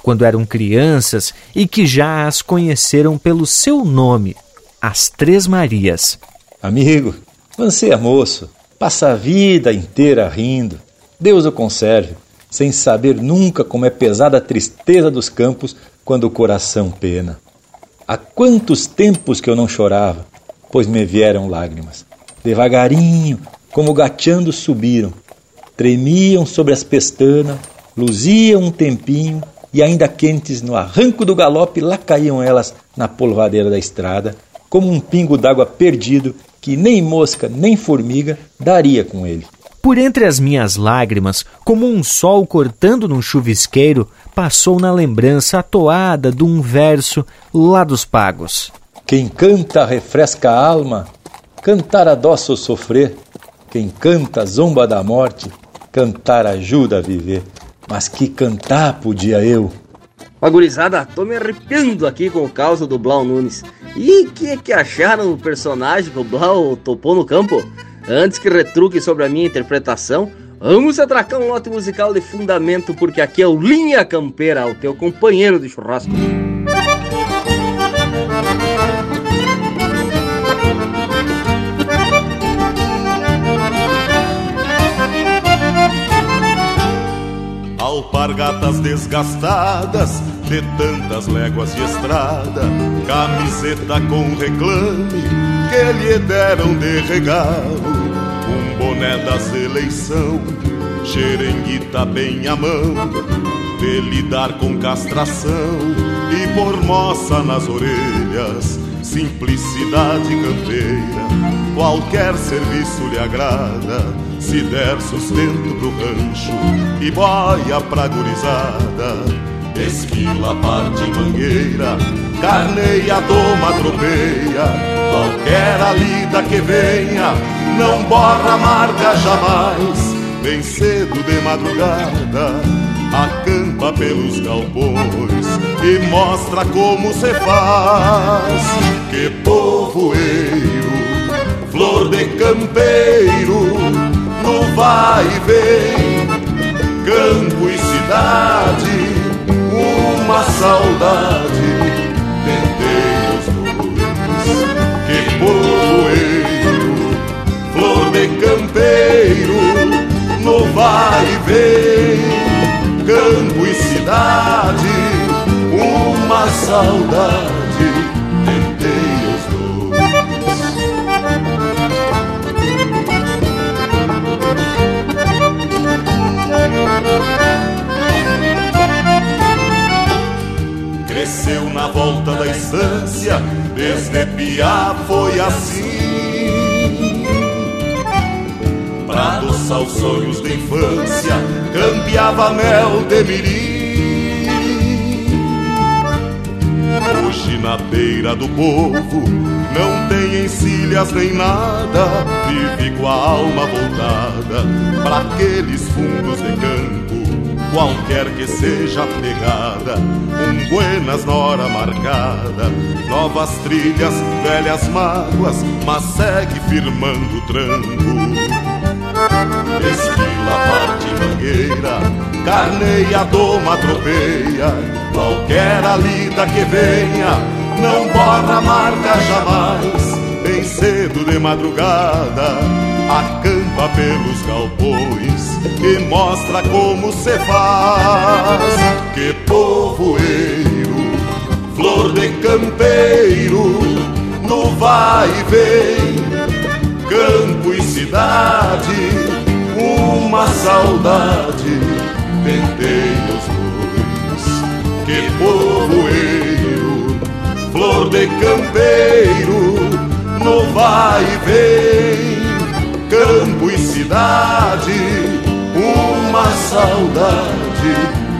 quando eram crianças e que já as conheceram pelo seu nome, as Três Marias. Amigo, você é moço, passa a vida inteira rindo. Deus o conserve, sem saber nunca como é pesada a tristeza dos campos quando o coração pena. Há quantos tempos que eu não chorava, pois me vieram lágrimas. Devagarinho, como gateando, subiram. tremiam sobre as pestanas, luziam um tempinho e ainda quentes no arranco do galope, lá caíam elas na polvadeira da estrada, como um pingo d'água perdido que nem mosca nem formiga daria com ele. Por entre as minhas lágrimas, como um sol cortando num chuvisqueiro, passou na lembrança a toada de um verso lá dos pagos. Quem canta refresca a alma, cantar adoça o sofrer. Quem canta zomba da morte, cantar ajuda a viver. Mas que cantar podia eu? Agorizada, tô me arrepiando aqui com o caos do Blau Nunes. E que é que acharam o personagem que o Blau topou no campo? Antes que retruque sobre a minha interpretação, vamos atracar um lote musical de fundamento, porque aqui é o Linha Campeira, o teu companheiro de churrasco. Alpargatas desgastadas de tantas léguas de estrada, camiseta com reclame que lhe deram de regalo, um boné das eleição, xerenguita bem à mão, de lidar com castração e por moça nas orelhas, simplicidade campeira, qualquer serviço lhe agrada se der sustento pro rancho e boia pra gurizada. Esquila, parte mangueira, carneia, toma, tropeia. Qualquer alida que venha, não borra marca jamais. Bem cedo de madrugada, acampa pelos galpões e mostra como se faz. Que povoeiro, flor de campeiro no vai e vem, campo e cidade, uma saudade, tentei os dois, que povoeiro, flor de campeiro, no vai e vem, campo e cidade, uma saudade, Cresceu na volta da estância, desde piá foi assim. Pra adoçar os sonhos de infância, campeava mel de mirim. Hoje na beira do povo, não tem encilhas nem nada, vive com a alma voltada para aqueles fundos de qualquer que seja a pegada, um buenas na hora marcada, novas trilhas, velhas mágoas, mas segue firmando o tranco. Esquila, parte mangueira, carneia, doma, tropeia, qualquer alida que venha, não borra marca jamais, bem cedo de madrugada, acampa pelos galpões que mostra como se faz. Que povoeiro, flor de campeiro, no vai e vem, campo e cidade, uma saudade, tentei os dois. Que povoeiro, flor de campeiro, no vai e vem, campo e cidade uma saudade,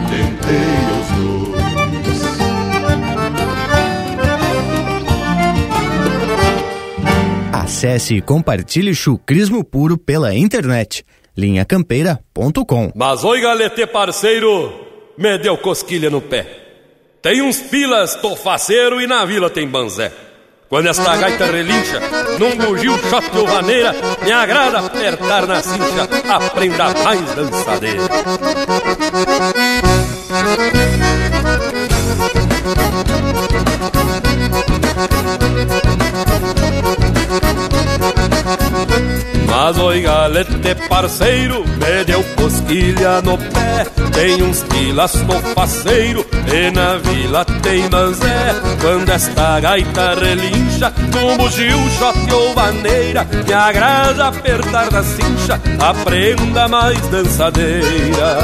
tentei os dois. Acesse e compartilhe chucrismo puro pela internet. linhacampeira.com Mas oi, galete parceiro, me deu cosquilha no pé. Tem uns pilas, tô faceiro e na vila tem banzé. Quando esta gaita relincha, num bugio shot ou vaneira, me agrada apertar na cincha, aprenda mais dançadeira. Mas oi galete parceiro, me deu cosquilha no pé. Tem uns pilas no faceiro e na vila tem manzé Quando esta gaita relincha no bugio, shot ou maneira Me agrada apertar da cincha a prenda mais dançadeira.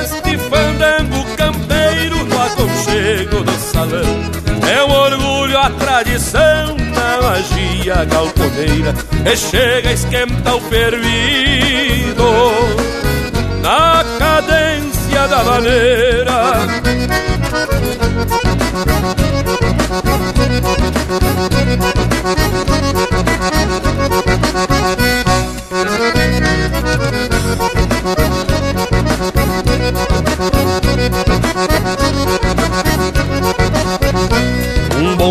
Este fandango campeiro no aconchego do salão É um orgulho a tradição magia galponeira E chega a esquentar o fervido Na cadência da maneira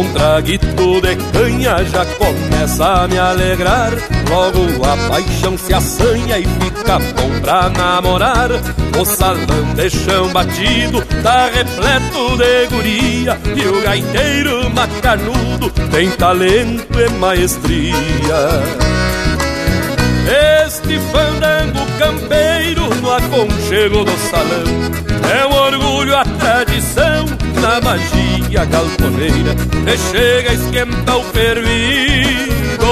Um de canha já começa a me alegrar. Logo a paixão se assanha e fica bom pra namorar. O salão de chão batido tá repleto de guria E o gaiteiro macanudo tem talento e maestria. Este fandango campeiro no aconchego do salão É um orgulho a tradição na magia galponeira E chega a esquentar o fervido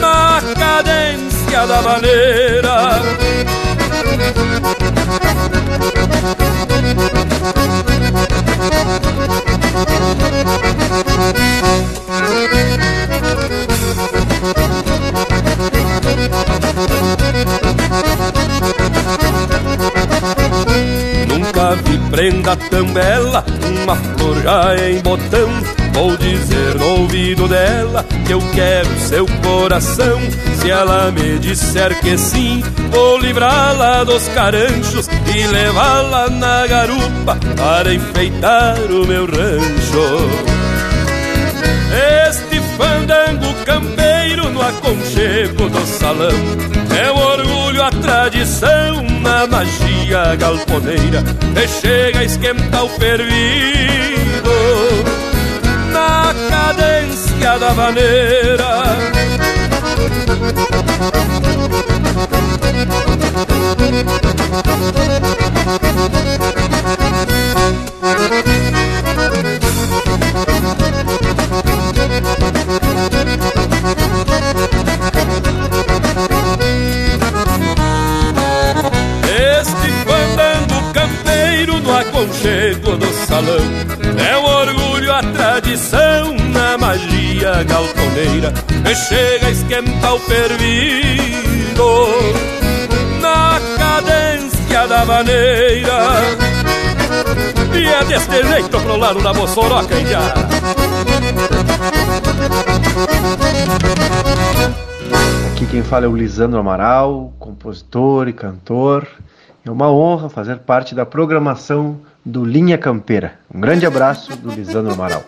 Na cadência da maneira Vi prenda tão bela, uma flor já em botão. Vou dizer no ouvido dela que eu quero seu coração. Se ela me disser que sim, vou livrá-la dos caranchos e levá-la na garupa para enfeitar o meu rancho. Este fandango campeiro no aconchego do salão. É o orgulho, a tradição na magia galponeira chega a esquentar o fervido Na cadência da maneira aconchego do salão É um orgulho, a tradição na magia galponeira chega a esquentar o fervido Na cadência da maneira E é deste jeito pro lado da Moçoroca, já. Aqui quem fala é o Lisandro Amaral, compositor e cantor. É uma honra fazer parte da programação do Linha Campeira. Um grande abraço do Lisandro Amaral.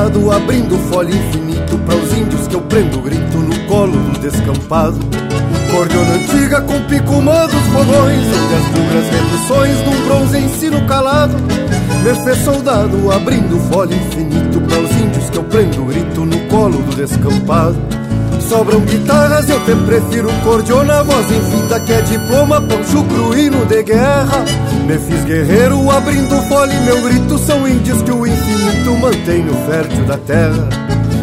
Soldado abrindo folha infinito Para os índios que eu prendo grito no colo do descampado. Cordiona antiga com picumã dos fogões Onde as bugras reduções num bronze ensino calado. Me soldado abrindo folha infinito Para os índios que eu prendo grito no colo do descampado Sobram guitarras, eu te prefiro cordiona Voz em fita que é diploma, poncho cruíno de guerra. Me fiz guerreiro abrindo fole Meu grito são índios que o infinito mantém no fértil da terra.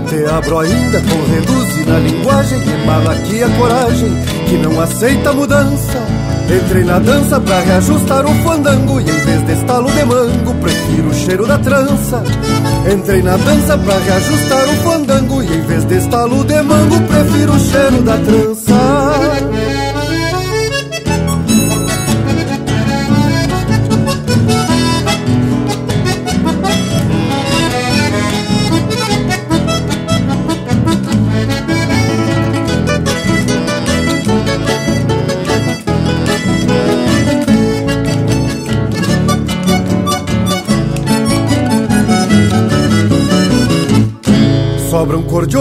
Te abro ainda com reduze na linguagem Que malaquia a coragem, que não aceita mudança. Entrei na dança pra reajustar o fandango E em vez de estalo de mango, prefiro o cheiro da trança. Entrei na dança pra reajustar o fandango E em vez de estalo de mango, prefiro o cheiro da trança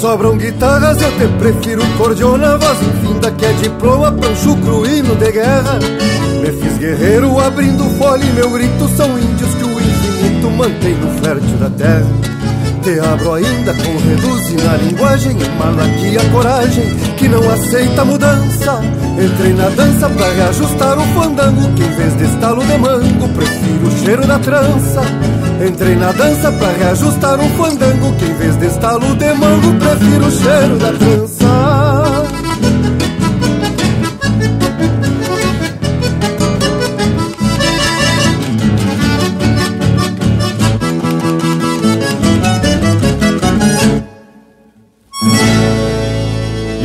Sobram guitarras, eu te prefiro cordiona Voz. Infinda que é diploma pra chucro hino de guerra. Me fiz guerreiro abrindo folha e meu grito São índios que o infinito mantém no fértil da terra Te abro ainda com reduz na linguagem Emana aqui a coragem que não aceita mudança. Entrei na dança pra reajustar o fandango Que em vez de estalo de mango Prefiro o cheiro da trança. Entrei na dança pra reajustar um fandango Que em vez de estalo de mango Prefiro o cheiro da trança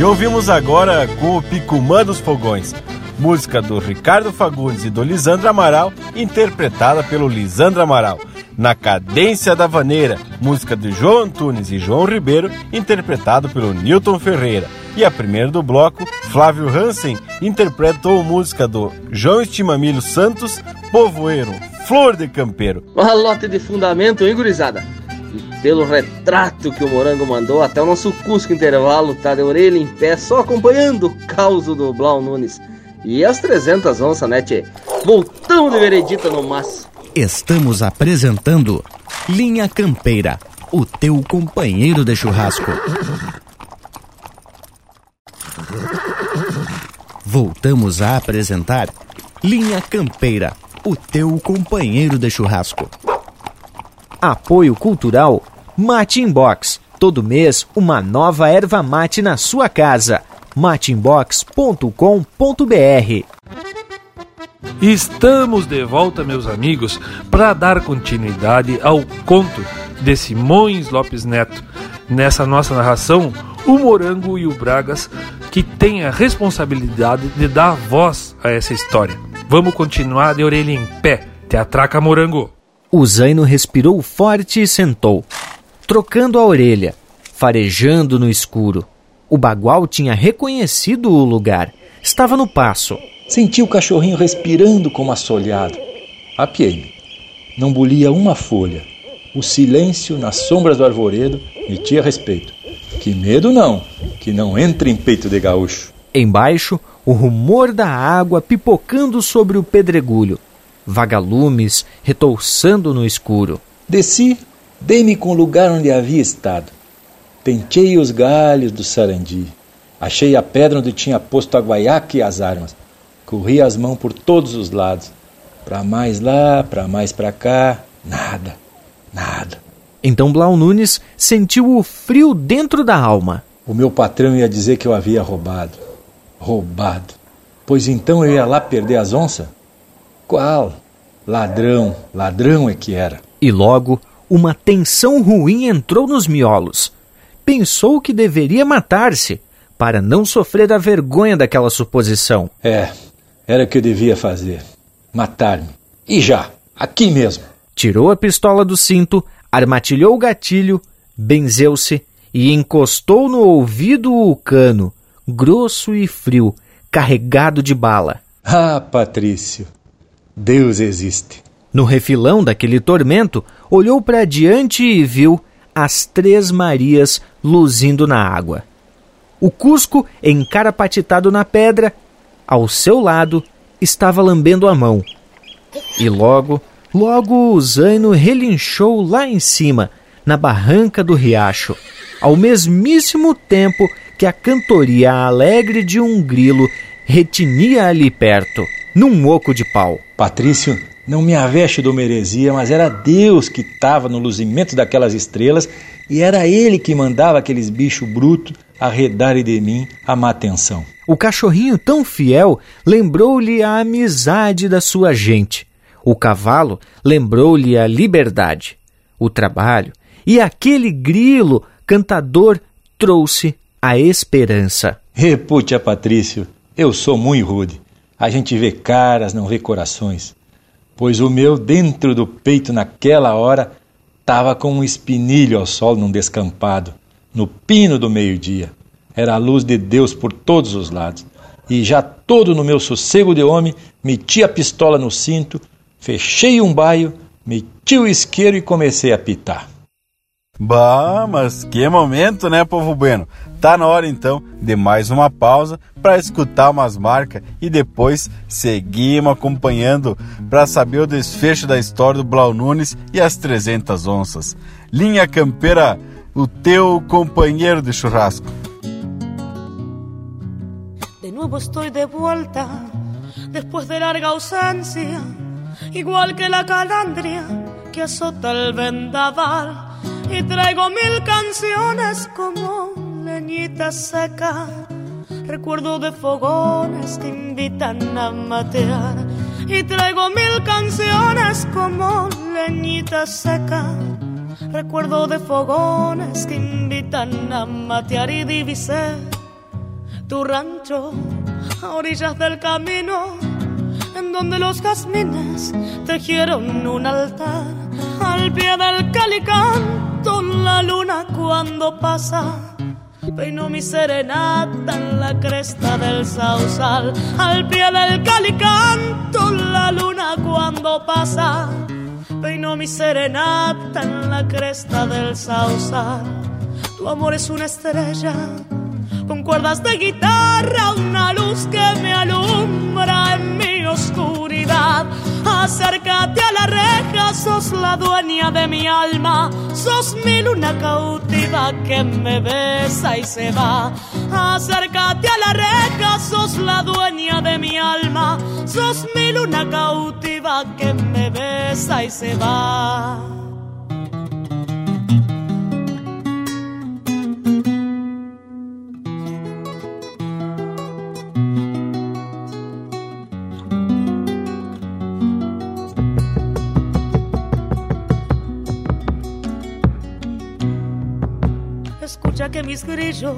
ouvimos agora com o Picumã dos Fogões, música do Ricardo Fagundes e do Lisandro Amaral, interpretada pelo Lisandro Amaral. Na Cadência da Vaneira, música de João Antunes e João Ribeiro, interpretado pelo Newton Ferreira. E a primeira do bloco, Flávio Hansen, interpretou música do João Estimamilho Santos, Povoeiro, Flor de Campeiro. Uma lote de fundamento, hein, gurizada? Pelo retrato que o Morango mandou, até o nosso Cusco Intervalo tá de orelha em pé, só acompanhando o caos do Blau Nunes. E as 300 onças, né, tchê? Voltamos de veredita no maço. Estamos apresentando Linha Campeira, o teu companheiro de churrasco. Voltamos a apresentar Linha Campeira, o teu companheiro de churrasco. Apoio Cultural Mate Inbox. Todo mês, uma nova erva mate na sua casa. mateinbox.com.br Estamos de volta, meus amigos, para dar continuidade ao conto de Simões Lopes Neto. Nessa nossa narração, o Morango e o Bragas que têm a responsabilidade de dar voz a essa história. Vamos continuar de orelha em pé. Te atraca, Morango. O Zaino respirou forte e sentou, trocando a orelha, farejando no escuro. O bagual tinha reconhecido o lugar. Estava no passo. Senti o cachorrinho respirando como assolhado. Apiei-me. Não bulia uma folha. O silêncio nas sombras do arvoredo metia respeito. Que medo não, que não entre em peito de gaúcho. Embaixo, o rumor da água pipocando sobre o pedregulho. Vagalumes retouçando no escuro. Desci, dei-me com o lugar onde havia estado. Pentei os galhos do sarandi. Achei a pedra onde tinha posto a guaiaca e as armas. Corri as mãos por todos os lados. Para mais lá, para mais para cá, nada, nada. Então Blau Nunes sentiu o frio dentro da alma. O meu patrão ia dizer que eu havia roubado. Roubado. Pois então eu ia lá perder as onças? Qual? Ladrão, ladrão é que era. E logo uma tensão ruim entrou nos miolos. Pensou que deveria matar-se para não sofrer a vergonha daquela suposição. É, era o que eu devia fazer. Matar-me. E já, aqui mesmo. Tirou a pistola do cinto, armatilhou o gatilho, benzeu-se e encostou no ouvido o cano, grosso e frio, carregado de bala. Ah, Patrício, Deus existe. No refilão daquele tormento, olhou para diante e viu as Três Marias luzindo na água. O Cusco, encarapatitado na pedra, ao seu lado, estava lambendo a mão. E logo, logo o Zaino relinchou lá em cima, na barranca do riacho, ao mesmíssimo tempo que a cantoria alegre de um grilo retinia ali perto, num oco de pau. Patrício, não me aveste do meresia, mas era Deus que estava no luzimento daquelas estrelas e era ele que mandava aqueles bichos brutos arredarem de mim a má atenção. O cachorrinho tão fiel lembrou-lhe a amizade da sua gente. O cavalo lembrou-lhe a liberdade. O trabalho e aquele grilo cantador trouxe a esperança. Repute a Patrício, eu sou muito rude. A gente vê caras, não vê corações. Pois o meu, dentro do peito naquela hora, tava com um espinilho ao sol num descampado, no pino do meio-dia. Era a luz de Deus por todos os lados. E já todo no meu sossego de homem, meti a pistola no cinto, fechei um baio, meti o isqueiro e comecei a pitar. Bah, mas que momento, né, povo bueno? Tá na hora então de mais uma pausa para escutar umas marcas e depois seguimos acompanhando para saber o desfecho da história do Blau Nunes e as 300 onças. Linha Campeira, o teu companheiro de churrasco. De nuevo estoy de vuelta después de larga ausencia, igual que la calandria que azota el vendaval y traigo mil canciones como leñita seca. Recuerdo de fogones que invitan a matear. Y traigo mil canciones como leñita seca. Recuerdo de fogones que invitan a matear y divisé tu rancho a orillas del camino en donde los jazmines tejieron un altar al pie del calicán la luna cuando pasa. Peino mi serenata en la cresta del sausal, al pie del calicanto la luna cuando pasa. Peino mi serenata en la cresta del sausal. Tu amor es una estrella con cuerdas de guitarra, una luz que me alumbra en mi oscuridad. Acércate a la reja, sos la dueña de mi alma, sos mi luna cautiva que me besa y se va. Acércate a la reja, sos la dueña de mi alma, sos mi luna cautiva que me besa y se va. Que mis grillos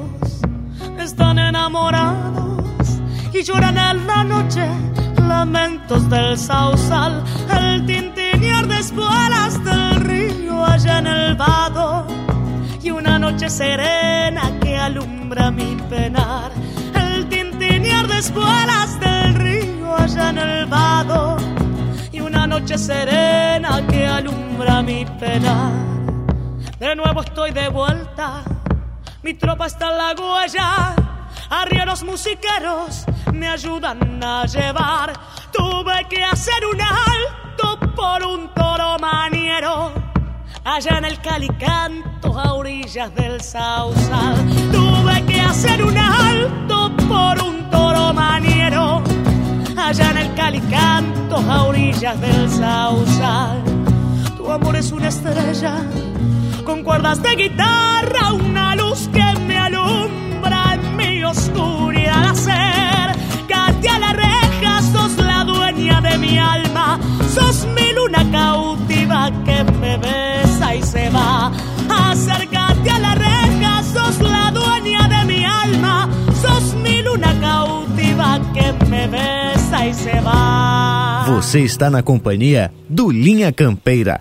están enamorados y lloran en la noche lamentos del sausal, el tintinear de espuelas del río allá en el vado y una noche serena que alumbra mi penar, el tintinear de espuelas del río allá en el vado y una noche serena que alumbra mi penar. De nuevo estoy de vuelta mi tropa está en la huella, arrieros musiqueros me ayudan a llevar. Tuve que hacer un alto por un toro maniero, allá en el calicanto a orillas del sausal. Tuve que hacer un alto por un toro maniero, allá en el calicanto a orillas del sausal. Tu amor es una estrella con cuerdas de guitarra, una luz que me alumbra en mi oscuridad. Acércate a la reja, sos la dueña de mi alma, sos mi luna cautiva que me besa y se va. Acércate a la reja, sos la dueña de mi alma, sos mi luna cautiva que me besa y se va. Você está na companhia do Linha Campeira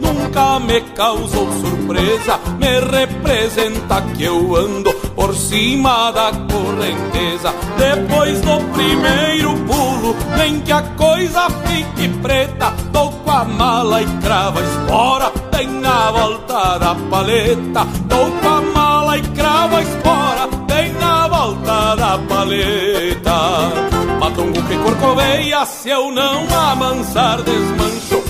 Nunca me causou surpresa. Me representa que eu ando por cima da correnteza. Depois do primeiro pulo, nem que a coisa fique preta, dou com a mala e crava espora. Tem na volta da paleta, dou com a mala e crava espora. Tem na volta da paleta. Matongo que corcoveia, se eu não amansar desmancho,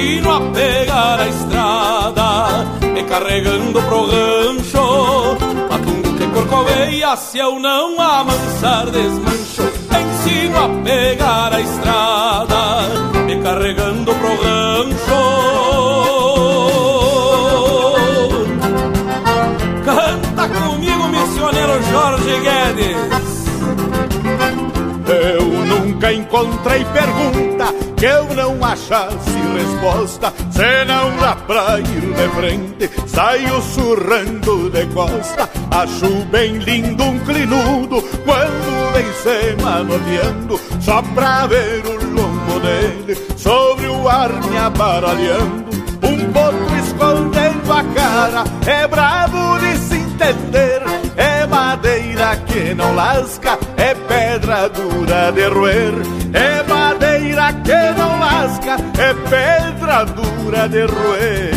ensino a pegar a estrada. Me carregando pro rancho. Matungo que corcoveia, se eu não amansar desmancho, ensino a pegar a estrada, me carregando nunca encontrei pergunta que eu não achasse resposta. Senão pra ir de frente, saio surrando de costa. Acho bem lindo um clinudo quando vem se manoteando, só pra ver o lombo dele sobre o ar me aparalhando. Um potro escondendo a cara, é bravo de se entender. É madeira que não lasca, é pedra dura de roer. É madeira que não lasca, é pedra dura de roer.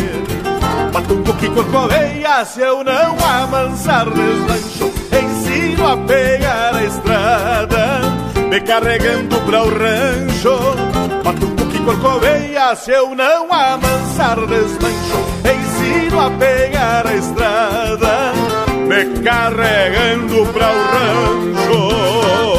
Matungo que corcoveia, se eu não amansar deslancho, ensino a pegar a estrada, me carregando pra o rancho. Matungo que corcoveia, se eu não amansar deslancho, ensino a pegar a estrada, me carregando pra o rancho.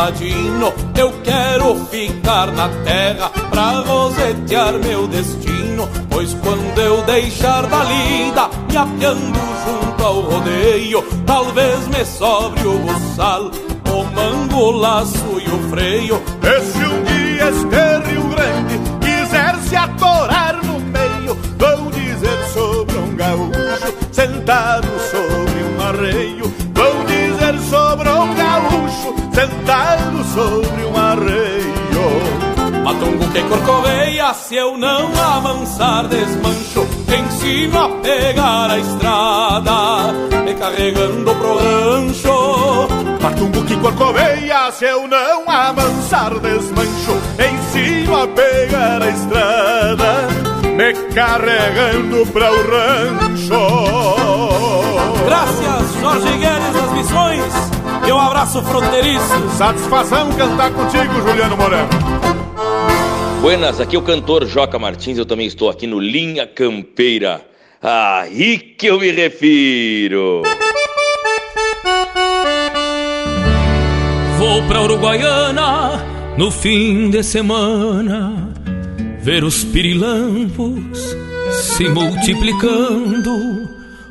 Ladino, eu quero ficar na terra pra rosetear meu destino. Pois quando eu deixar da lida, me apiando junto ao rodeio, talvez me sobre o buçal, o mango, o laço e o freio. E se um dia este Rio Grande quiser se atorar no meio, vão dizer sobre um gaúcho sentado sobre um arreio. Matungo que corcoveia, se eu não amansar desmancho, ensino a pegar a estrada, me carregando pro rancho. Matungo que corcoveia, se eu não amansar desmancho, ensino a pegar a estrada, me carregando para o rancho. Graças, Jorge Guedes das Missões, e um abraço fronteiriço. Satisfação cantar contigo, Juliano Moreno. Buenas, aqui é o cantor Joca Martins, eu também estou aqui no Linha Campeira. Aí que eu me refiro. Vou pra Uruguaiana no fim de semana ver os pirilampos se multiplicando,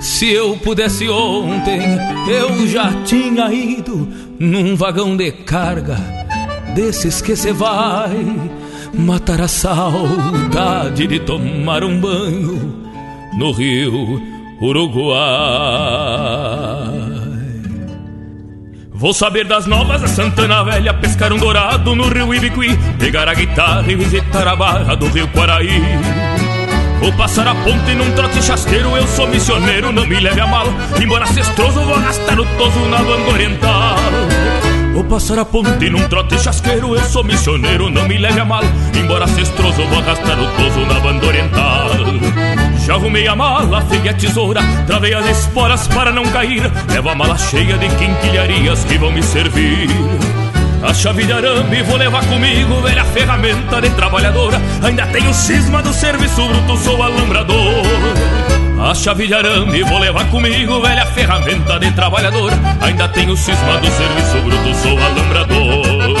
Se eu pudesse ontem, eu já tinha ido num vagão de carga desses que cê vai matar a saudade de tomar um banho no Rio Uruguai. Vou saber das novas da Santana Velha, pescar um dourado no rio Ibiqui, pegar a guitarra e visitar a barra do rio Quaraí. Vou passar a ponte num trote chasqueiro, eu sou missioneiro, não me leve a mal. Embora cestroso, vou arrastar o toso na banda oriental. Vou passar a ponte num trote chasqueiro, eu sou missioneiro, não me leve a mal. Embora cestroso, vou arrastar o toso na banda oriental. Já arrumei a mala, afiei a tesoura, travei as esporas para não cair. Levo a mala cheia de quinquilharias que vão me servir. A chave de arame vou levar comigo, velha ferramenta de trabalhadora. Ainda tenho cisma do serviço bruto, sou alambrador. A chave de arame vou levar comigo, velha ferramenta de trabalhador. Ainda tenho cisma do serviço bruto, sou alambrador.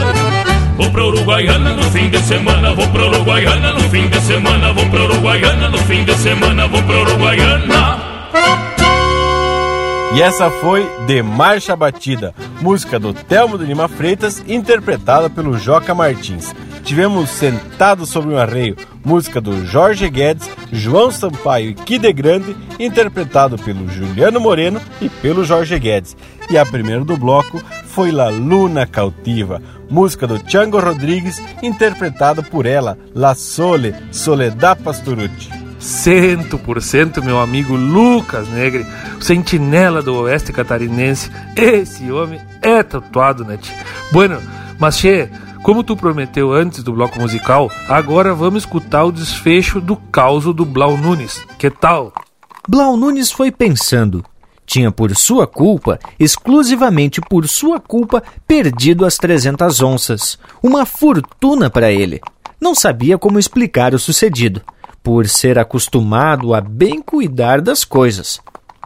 Vou pra Uruguaiana no fim de semana, vou pra Uruguaiana no fim de semana, vou pra Uruguaiana no fim de semana, vou pra Uruguaiana. E essa foi De Marcha Batida, música do Telmo de Lima Freitas, interpretada pelo Joca Martins. Tivemos Sentado sobre um Arreio, música do Jorge Guedes, João Sampaio e Kide Grande, interpretado pelo Juliano Moreno e pelo Jorge Guedes. E a primeira do bloco foi La Luna Cautiva, música do Tiago Rodrigues, interpretada por ela, La Sole, Soledad Pastorucci. Cento por cento, meu amigo Lucas Negre, o sentinela do oeste catarinense. Esse homem é tatuado, né, tia? Bueno, mas che, como tu prometeu antes do bloco musical, agora vamos escutar o desfecho do caos do Blau Nunes. Que tal? Blau Nunes foi pensando. Tinha por sua culpa, exclusivamente por sua culpa, perdido as 300 onças. Uma fortuna para ele. Não sabia como explicar o sucedido, por ser acostumado a bem cuidar das coisas.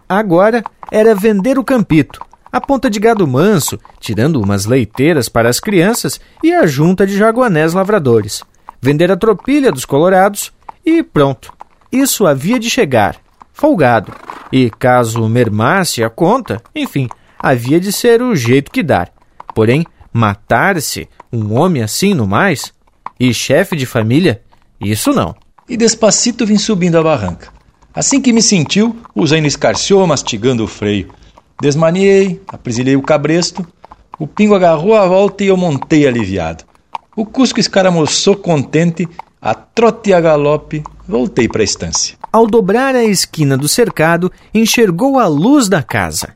Agora era vender o campito, a ponta de gado manso, tirando umas leiteiras para as crianças e a junta de jaguanés lavradores. Vender a tropilha dos colorados e pronto. Isso havia de chegar, folgado. E caso mermasse a conta, enfim, havia de ser o jeito que dar. Porém, matar-se um homem assim no mais? E chefe de família? Isso não. E despacito vim subindo a barranca. Assim que me sentiu, o Zaino escarciou mastigando o freio. Desmaniei, aprisilhei o cabresto, o pingo agarrou a volta e eu montei aliviado. O Cusco escaramuçou contente, a trote e a galope, voltei para a estância. Ao dobrar a esquina do cercado, enxergou a luz da casa.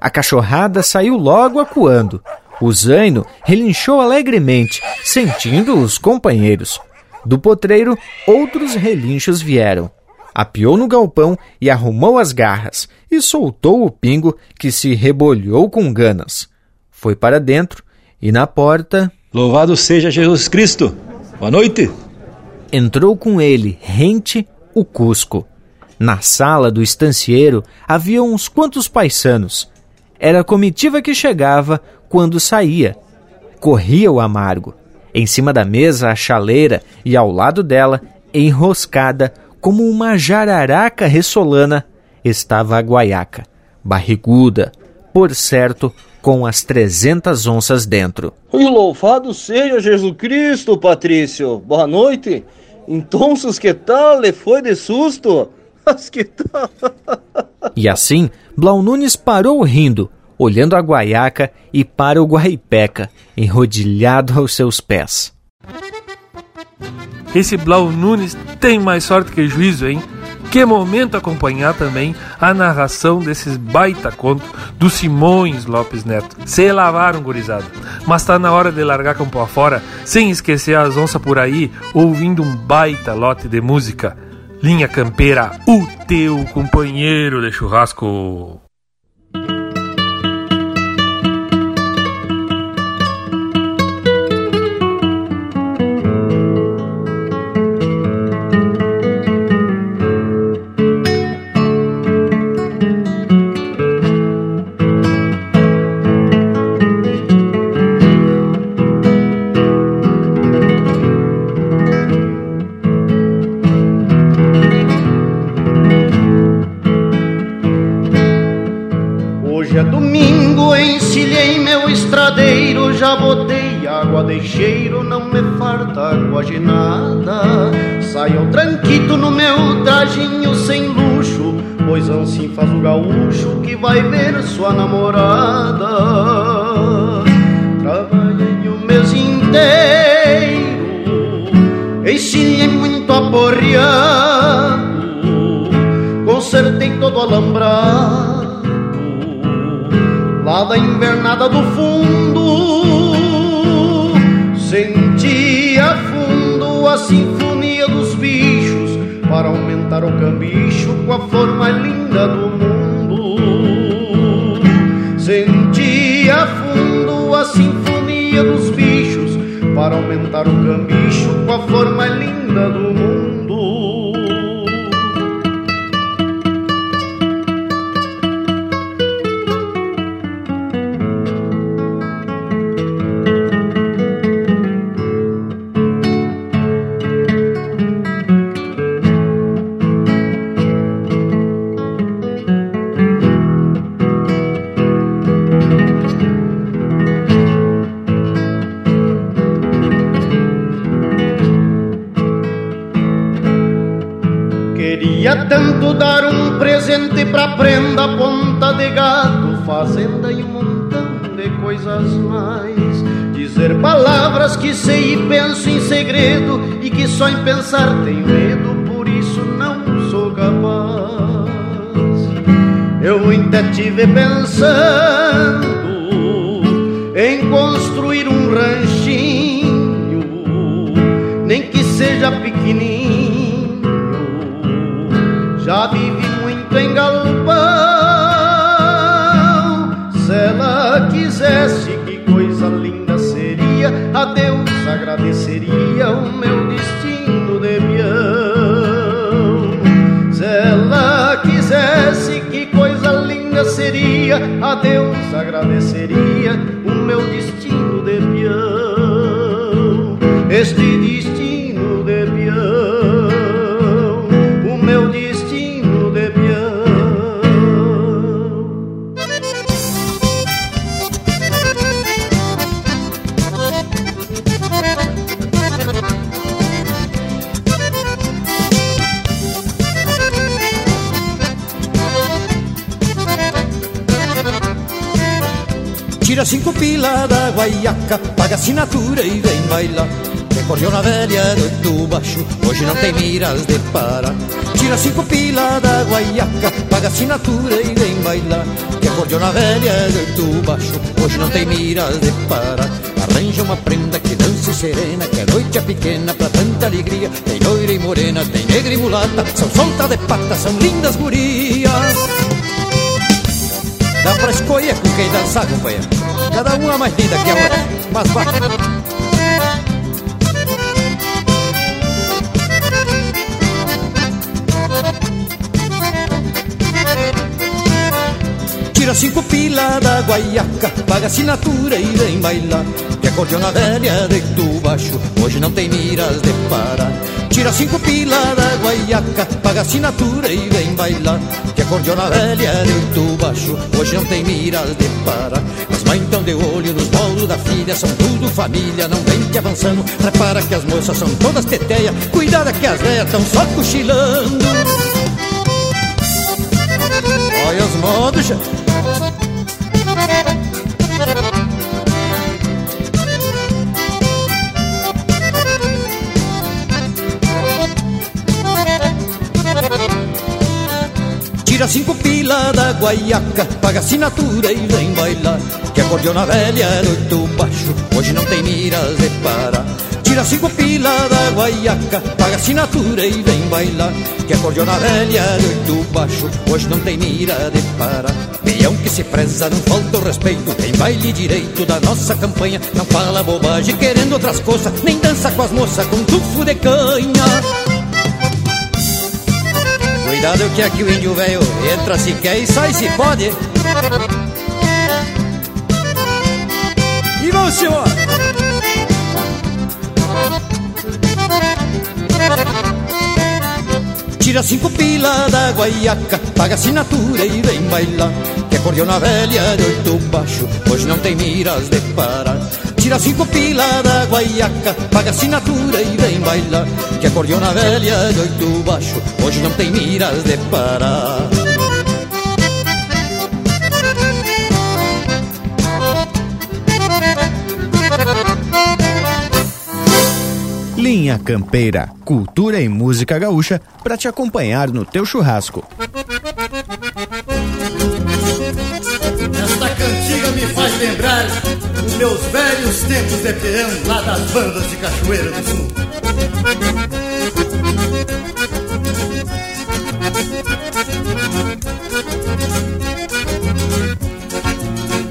A cachorrada saiu logo acuando. O zaino relinchou alegremente, sentindo os companheiros. Do potreiro, outros relinchos vieram. Apiou no galpão e arrumou as garras, e soltou o pingo, que se rebolhou com ganas. Foi para dentro, e na porta. Louvado seja Jesus Cristo! Boa noite! Entrou com ele, rente, o Cusco. Na sala do estancieiro havia uns quantos paisanos. Era a comitiva que chegava quando saía. Corria o amargo. Em cima da mesa, a chaleira e ao lado dela, enroscada como uma jararaca ressolana, estava a guaiaca, barriguda, por certo, com as trezentas onças dentro. E louvado seja Jesus Cristo, Patrício. Boa noite. Então, que tal? Le foi de susto? Que tal? E assim, Blau Nunes parou rindo, olhando a guaiaca e para o guaipeca, enrodilhado aos seus pés. Esse Blau Nunes tem mais sorte que juízo, hein? Que momento acompanhar também a narração desses baita conto do Simões Lopes Neto. Se lavaram, gurizada. Mas tá na hora de largar campo afora, sem esquecer as onças por aí, ouvindo um baita lote de música. Linha Campeira, o teu companheiro de churrasco. Quase nada. Sai ao tranquito no meu trajinho sem luxo, pois assim faz o gaúcho que vai ver sua namorada. Trabalhei o mês inteiro, ensinei muito aporreado, consertei todo alambrado, lá da invernada do fundo aumentar o cambicho com a flor mais linda do mundo. Senti a fundo a sinfonia dos bichos para aumentar o cambicho com a flor mais linda do mundo. Que sei e penso em segredo e que só em pensar tenho medo, por isso não sou capaz. Eu ainda tive pensando pila da guaiaca, paga assinatura e vem bailar. Recorreu na velha do baixo, hoje não tem miras de parar. Tira cinco pila da guaiaca, paga assinatura e vem bailar. Que na velha do baixo, hoje não tem miras de parar. Arranja uma prenda que dance serena, que a noite é pequena pra tanta alegria. Tem loira e morena, tem negra e mulata, são solta de pata, são lindas gurias. Dá pra escolher com quem dançar, companheiro. Cada uma mais linda que a outra. Mas vai. Tira cinco pila da guaiaca, paga assinatura e vem bailar. Cordiona velha deito baixo, hoje não tem miras de parar. Tira cinco pila da guaiaca, paga assinatura e vem bailar. Que a cordiona velha deito baixo, hoje não tem miras de parar. As mães tão de olho nos bolos da filha, são tudo família, não vem te avançando. Repara que as moças são todas teteia, cuidada que as velhas tão só cochilando. Olha os modos, Tira cinco pila da guaiaca, paga assinatura e vem bailar. Que a cordiona velha é oito baixo, hoje não tem miras de parar. Tira cinco pila da guaiaca, paga assinatura e vem bailar. Que a cordiona velha é oito baixo, hoje não tem mira de parar. Peão que se preza, não falta o respeito. Tem baile direito da nossa campanha. Não fala bobagem querendo outras coisas, nem dança com as moças com tufo de canha. Cuidado que aqui o índio velho entra se quer e sai se pode. E vamos senhor. Tira cinco pila da guaiaca, paga assinatura e vem bailar. Que a cordiona velha de oito baixo, hoje não tem miras de parar. Tira cinco pila da guaiaca, paga assinatura e vem bailar. Que a cordiona velha de oito baixo, hoje não tem miras de parar. Linha Campeira, cultura e música gaúcha para te acompanhar no teu churrasco. Esta cantiga me faz lembrar meus velhos tempos de peão lá das bandas de Cachoeira do Sul.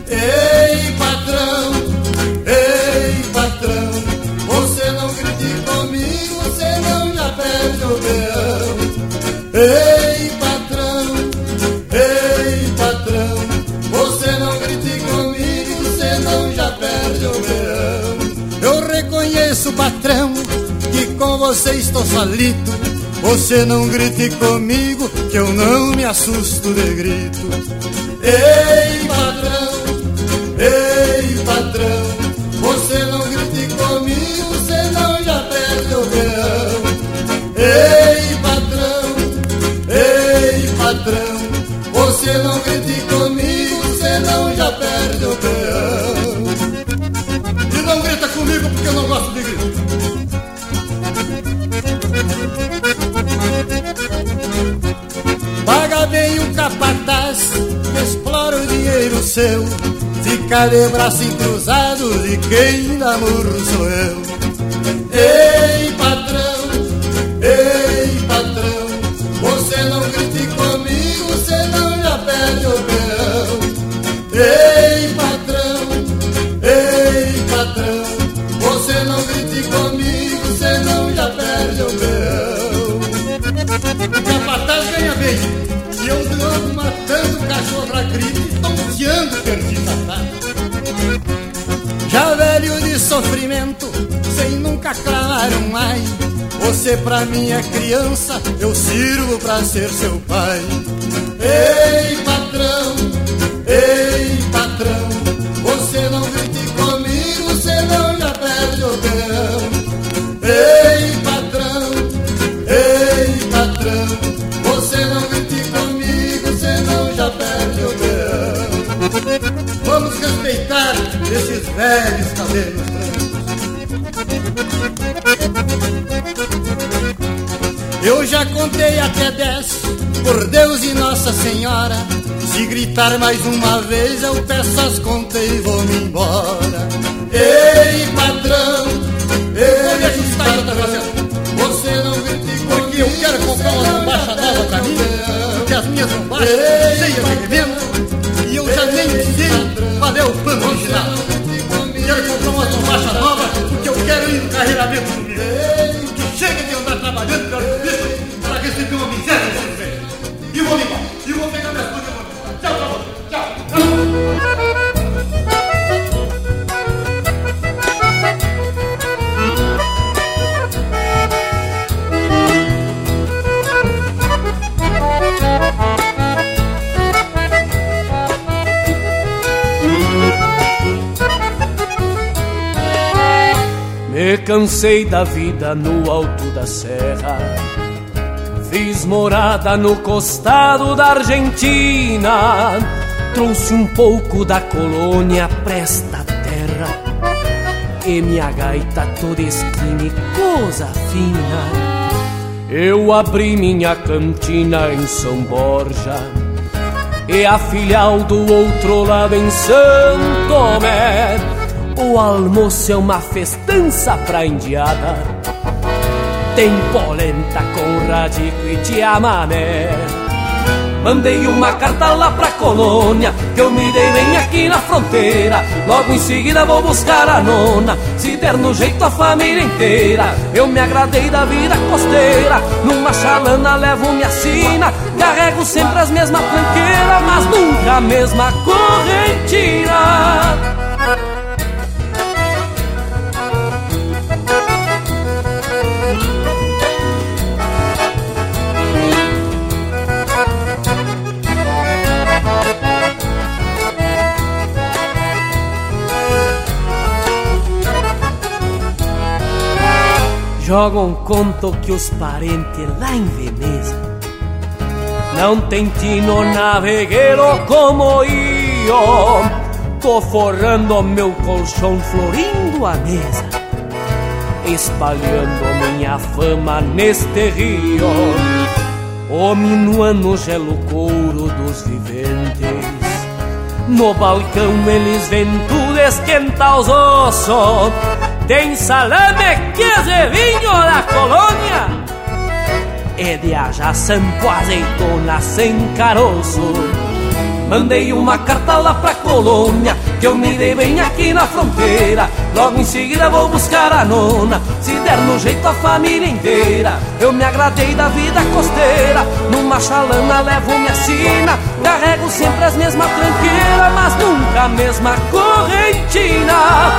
Ei, patrão, ei, patrão, você não grite comigo, senão já perde o peão. Ei, reconheço, patrão, que com você estou solito. Você não grite comigo, que eu não me assusto de grito. Ei, patrão, Ei, patrão, você não grite comigo, senão já perde o peão. Ei, patrão, ei, patrão, você não grite comigo, senão já perde o peão. E porque eu não gosto de grito. Paga bem o capataz, explora o dinheiro seu. Fica de braço cruzado e quem murro sou eu. Ei, patrão, ai. Você pra mim é criança, eu sirvo pra ser seu pai. Ei, patrão, ei, patrão, você não grite comigo, senão já perde o peão. Ei, patrão, ei, patrão, você não grite comigo, senão já perde o peão. Vamos respeitar esses velhos cabelos Eu já contei até dez, por Deus e Nossa Senhora. Se gritar mais uma vez, eu peço as contas e vou-me embora. Ei, patrão, ei, patrão, você não grite porque eu quero comprar uma bombacha nova pra mim, porque as minhas bombachas estão cheias de remendo e eu já nem sei qual é o plano original. Quero comprar uma bombacha nova porque eu quero ir no carreiramento comigo. Que chega de andar trabalhando receber uma miséria desse velho. E vou embora, e vou pegar minhas coisas e vou embora. Tchau pra você, tchau. Me cansei da vida no alto da serra. Morada no costado da Argentina. Trouxe um pouco da colônia pra esta terra. E minha gaita toda esquina e coisa fina. Eu abri minha cantina em São Borja. E a filial do outro lado em Santo Tomé. O almoço é uma festança pra indiada Tem polenta com radico e tiamané Mandei uma carta lá pra colônia Que eu me dei bem aqui na fronteira Logo em seguida vou buscar a nona Se der no jeito a família inteira Eu me agradei da vida costeira Numa chalana levo minha sina. Carrego sempre as mesmas tranqueiras Mas nunca a mesma correntina Jogam conto que os parentes lá em Veneza Não tem tino navegueiro como eu Tô forrando meu colchão, florindo a mesa Espalhando minha fama neste rio. O minuano gelo couro dos viventes. No balcão eles tudo esquentar os ossos tem salame, queijo e vinho da colônia é de haja sampo azeitona sem caroço. Mandei uma carta lá pra colônia Que eu me dei bem aqui na fronteira. Logo em seguida vou buscar a nona Se der no jeito a família inteira. Eu me agradei da vida costeira Numa chalana levo minha sina. Carrego sempre as mesmas tranqueiras Mas nunca a mesma correntina.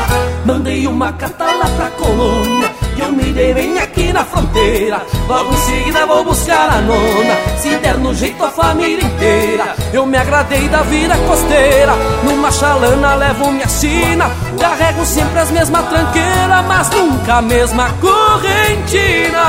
Mandei uma carta lá pra colônia eu me dei bem aqui na fronteira. Logo em seguida vou buscar a nona, se der no jeito a família inteira. Eu me agradei da vida costeira, numa chalana levo minha sina. Carrego sempre as mesmas tranqueiras, mas nunca a mesma correntina.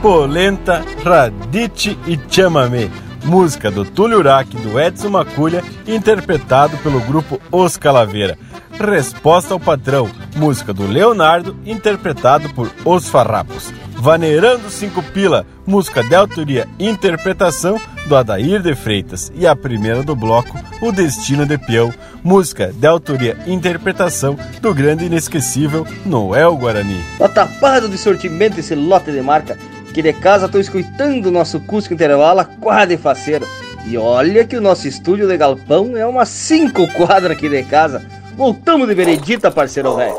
Polenta, Radite e Chamamé música do Túlio Urac do Edson Maculha, interpretado pelo grupo Os Calaveira. Resposta ao Patrão, música do Leonardo, interpretado por Os Farrapos. Vaneirando Cinco Pila, música de autoria e interpretação do Adair de Freitas. E a primeira do bloco, O Destino de Peão, música de autoria e interpretação do grande inesquecível Noel Guarani. Tá tapado de sortimento esse lote de marca que de casa tô escutando o nosso Cusco Intervala quase faceiro. E olha que o nosso estúdio de galpão é umas cinco quadras aqui de casa. Voltamos de veredita, parceiro velho.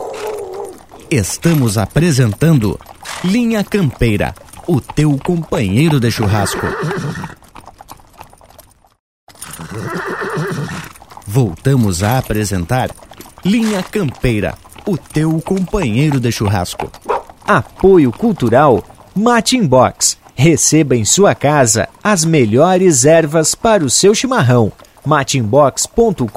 Estamos apresentando Linha Campeira, o teu companheiro de churrasco. Voltamos a apresentar Linha Campeira, o teu companheiro de churrasco. Apoio Cultural Matin Box. Receba em sua casa as melhores ervas para o seu chimarrão. matinbox.com.br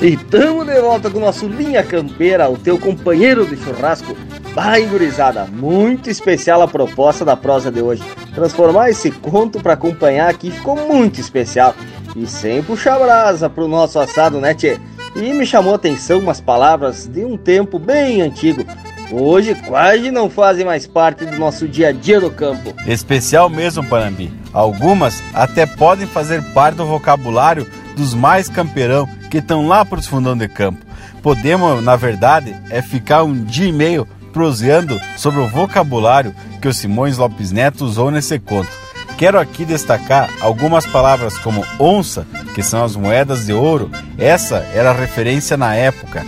E tamo de volta com o nosso Linha Campeira, o teu companheiro de churrasco. Vai, gurizada, muito especial a proposta da prosa de hoje. Transformar esse conto para acompanhar aqui ficou muito especial. E sem puxar brasa pro nosso assado, né, tchê? E me chamou a atenção umas palavras de um tempo bem antigo, hoje quase não fazem mais parte do nosso dia a dia no campo. Especial mesmo, Panambi. Algumas até podem fazer parte do vocabulário dos mais campeirão que estão lá para os fundão de campo. Podemos, na verdade, é ficar um dia e meio proseando sobre o vocabulário que o Simões Lopes Neto usou nesse conto. Quero aqui destacar algumas palavras como onça, que são as moedas de ouro. Essa era a referência na época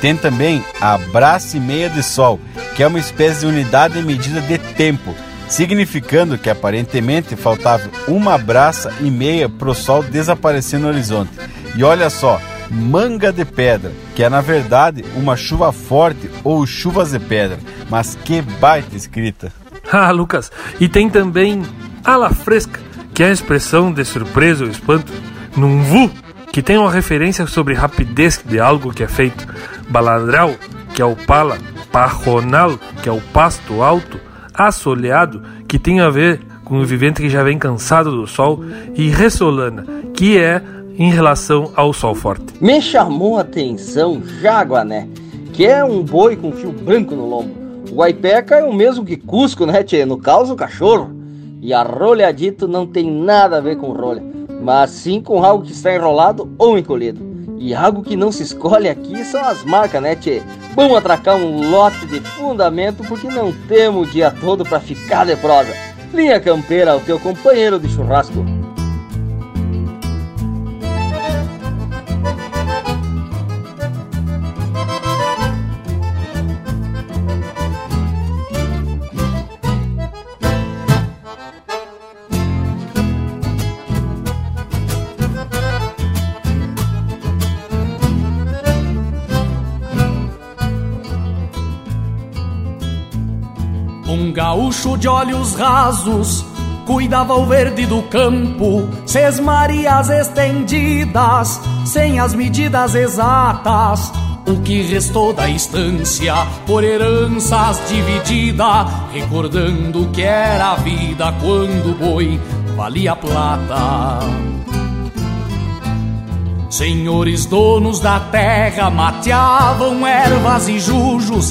tem também a braça e meia de sol, que é uma espécie de unidade de medida de tempo, significando que aparentemente faltava uma braça e meia para o sol desaparecer no horizonte. E olha só, manga de pedra, que é na verdade uma chuva forte ou chuvas de pedra, mas que baita escrita. Ah, Lucas, e tem também ala fresca, que é a expressão de surpresa ou espanto, num vu, que tem uma referência sobre rapidez de algo que é feito baladral, que é o pala, parronal, que é o pasto alto, assoleado, que tem a ver com o vivente que já vem cansado do sol, e ressolana, que é em relação ao sol forte. Me chamou a atenção Jaguané, que é um boi com fio branco no lombo. O Guaipeca é o mesmo que Cusco, né, tchê? No caso, o cachorro. E arrolhadito não tem nada a ver com rolha, mas sim com algo que está enrolado ou encolhido. E algo que não se escolhe aqui são as marcas, né, tchê? Vamos atracar um lote de fundamento porque não temos o dia todo para ficar de prosa. Linha Campeira, o teu companheiro de churrasco. Gaúcho de olhos rasos cuidava o verde do campo, sesmarias estendidas, sem as medidas exatas. O que restou da estância por heranças dividida, recordando que era a vida quando o boi valia plata. Senhores donos da terra mateavam ervas e jujos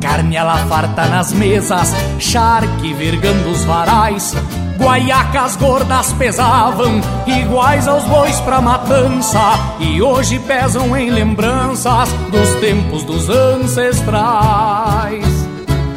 Carne ela farta nas mesas, charque vergando os varais, Guaiacas gordas pesavam, iguais aos bois pra matança, e hoje pesam em lembranças dos tempos dos ancestrais.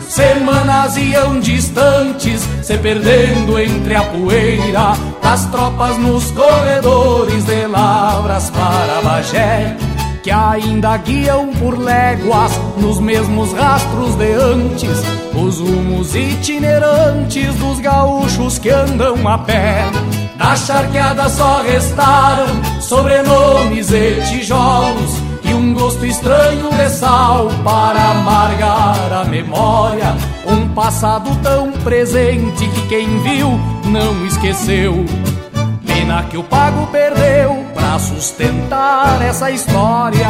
Semanas iam distantes, se perdendo entre a poeira. Das tropas nos corredores de Lavras para Bagé que ainda guiam por léguas nos mesmos rastros de antes, os rumos itinerantes dos gaúchos que andam a pé. Da charqueada só restaram sobrenomes e tijolos e um gosto estranho de sal para amargar a memória. Um passado tão presente que quem viu não esqueceu. Pena que o pago perdeu pra sustentar essa história.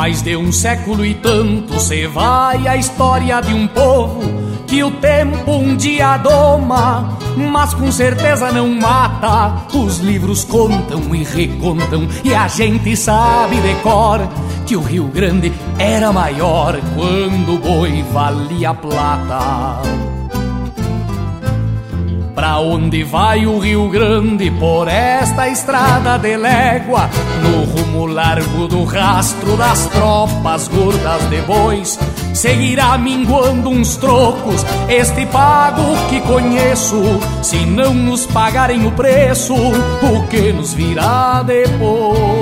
Mais de um século e tanto se vai a história de um povo que o tempo um dia doma, mas com certeza não mata. Os livros contam e recontam e a gente sabe de cor que o Rio Grande era maior quando o boi valia plata. Pra onde vai o Rio Grande por esta estrada de légua? No rumo largo do rastro das tropas gordas de bois, seguirá minguando uns trocos este pago que conheço. Se não nos pagarem o preço, o que nos virá depois?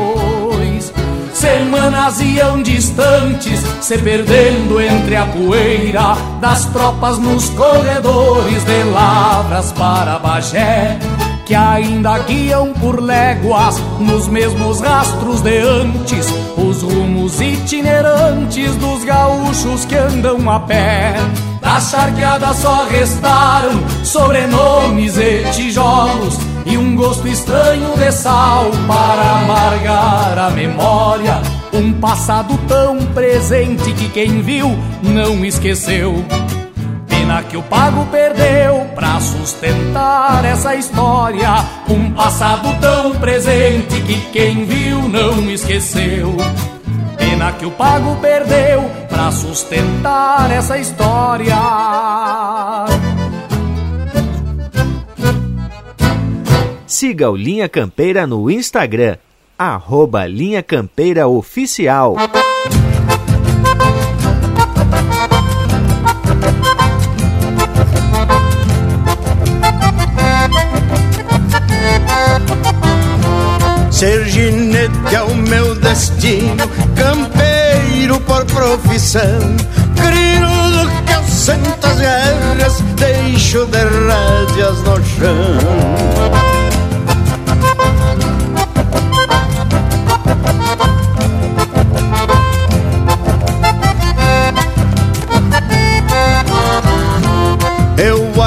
Semanas iam distantes, se perdendo entre a poeira das tropas nos corredores de Lavras para Bagé, que ainda guiam por léguas nos mesmos rastros de antes, os rumos itinerantes dos gaúchos que andam a pé. Da charqueada só restaram sobrenomes e tijolos e um gosto estranho de sal para amargar a memória. Um passado tão presente que quem viu não esqueceu. Pena que o pago perdeu pra sustentar essa história. Um passado tão presente que quem viu não esqueceu. Pena que o pago perdeu pra sustentar essa história. Siga o Linha Campeira no Instagram, arroba Linha Campeira Oficial. Ser ginete é o meu destino, campeiro por profissão. Crinudo que eu sento as guerras, deixo de rédeas.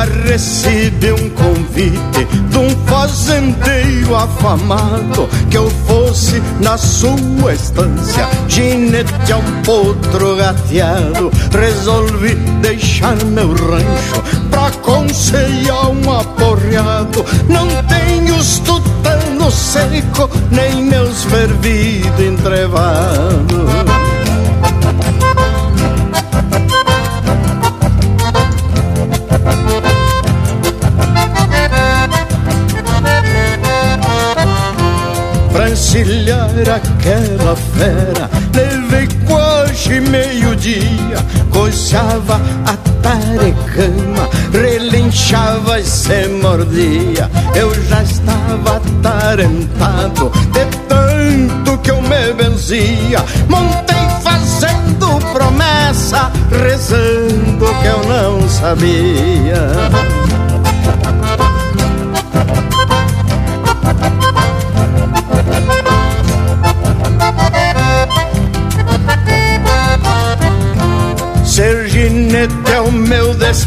Recebi um convite de um fazendeiro afamado que eu fosse na sua estância ginete a um potro gateado. Resolvi deixar meu rancho pra conceiar um aporreado. Não tenho os seco, nem meus fervidos entrevados. Encilhar aquela fera. Levei quase meio-dia Coçava a tarecama Relinchava e se mordia. Eu já estava atarentado De tanto que eu me benzia. Montei fazendo promessa Rezando que eu não sabia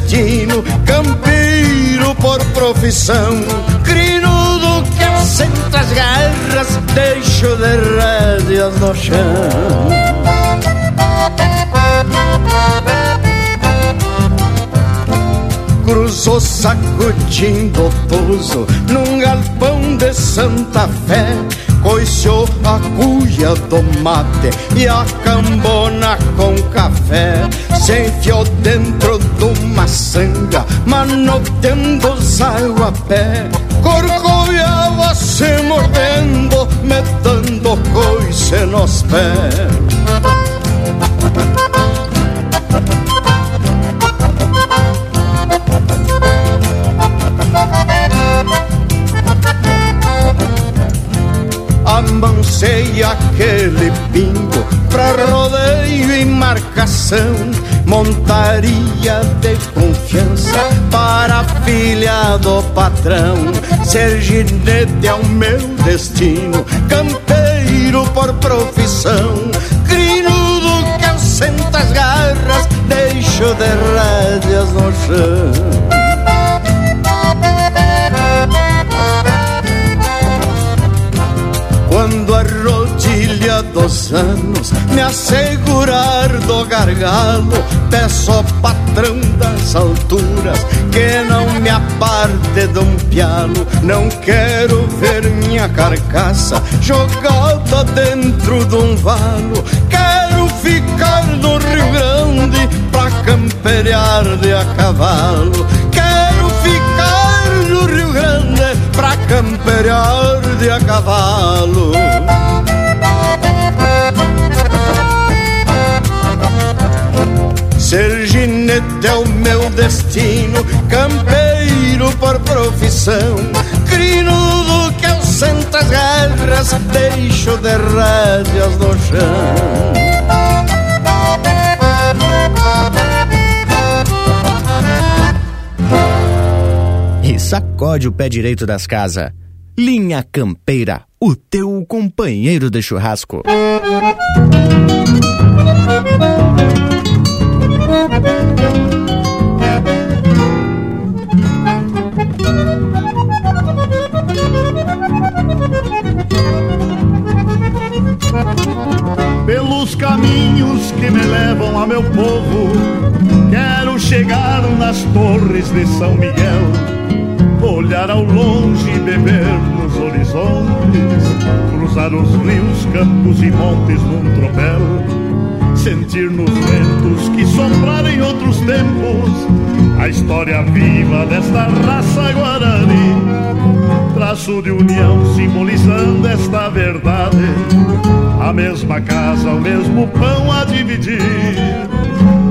destino, campeiro por profissão, crinudo que eu sento as garras, deixo de rédeas no chão. cruzou sacudindo o pouso num galpão de Santa Fé. Coiciou a cuia do mate e a cambona com café. Se enfiou dentro de uma sanga, manoteando os a pé. Corcoviava se mordendo, metendo coice nos pés. Amancei aquele pingo pra rodeio e marcação, montaria de confiança para a filha do patrão. Ser ginete é o meu destino, campeiro por profissão, crinudo que eu sento as garras, deixo de rédeas no chão. Rodilha dos anos me assegurar do gargalo, peço ao patrão das alturas que não me aparte de um pialo. Não quero ver minha carcaça jogada dentro de um valo. Quero ficar no Rio Grande pra camperear de a cavalo. Quero ficar no Rio Grande pra camperear de a cavalo. Ser ginete é o meu destino, campeiro por profissão. Crinudo que eu sento as garras, deixo de rédeas no chão. E sacode o pé direito das casas. Linha Campeira, o teu companheiro de churrasco. Pelos caminhos que me levam a meu povo, quero chegar nas torres de São Miguel olhar ao longe e beber nos horizontes, cruzar os rios, campos e montes num tropel, sentir nos ventos que sopraram em outros tempos a história viva desta raça guarani, traço de união simbolizando esta verdade, a mesma casa, o mesmo pão a dividir.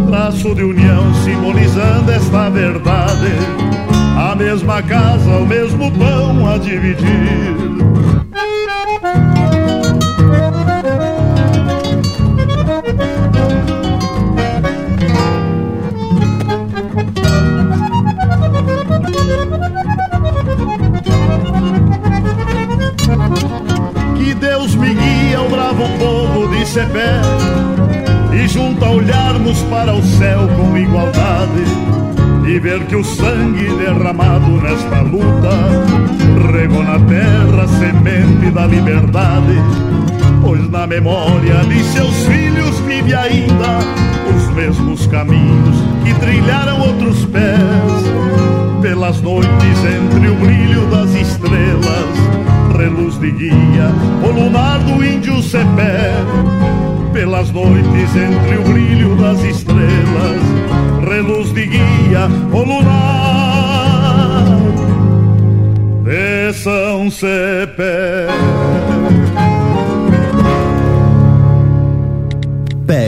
Traço de união simbolizando esta verdade a mesma casa, o mesmo pão a dividir. Memória de seus filhos vive ainda os mesmos caminhos que trilharam outros pés, pelas noites entre o brilho das estrelas, reluz de guia, o lunar do índio cepé, pelas noites entre o brilho das estrelas reluz de guia o lunar de São Cepé.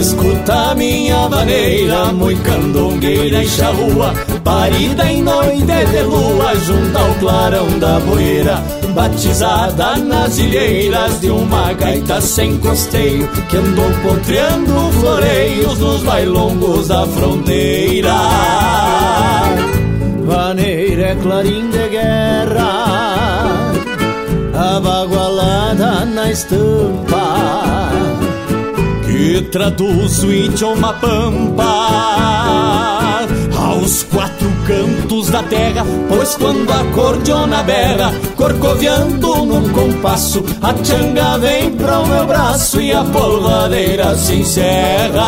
Escuta minha vaneira, muito candongueira e charrua Parida em noite de lua, junto ao clarão da boeira Batizada nas ilheiras de uma gaita sem costeio Que andou potreando floreios nos bailongos da fronteira. Vaneira é clarim de guerra Abagualada na estampa Que traduz o idioma pampa. Aos quatro cantos da terra Pois quando a cordiona berra Corcoviando num compasso A tchanga vem para o meu braço E a polvadeira se encerra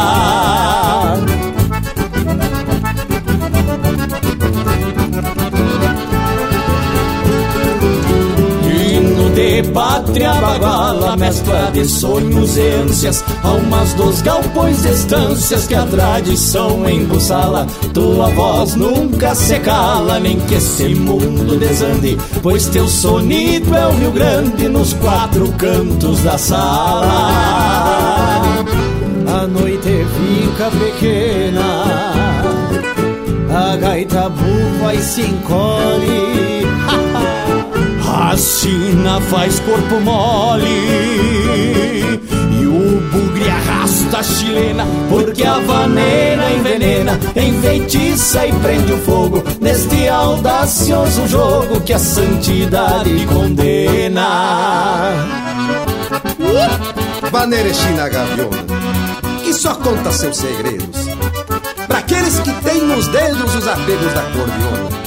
de pátria baguala, mescla de sonhos e ânsias, almas dos galpões e estâncias que a tradição embussala. Tua voz nunca se cala, nem que esse mundo desande, pois teu sonido é o Rio Grande nos quatro cantos da sala. A noite fica pequena, a gaita bufa e se encolhe. A sina faz corpo mole E o bugre arrasta a chilena Porque a vaneira envenena Enfeitiça e prende o fogo. Neste audacioso jogo Que a santidade condena. Vaneira é China Gaviona Que só conta seus segredos. Para aqueles que têm nos dedos Os apegos da cordiona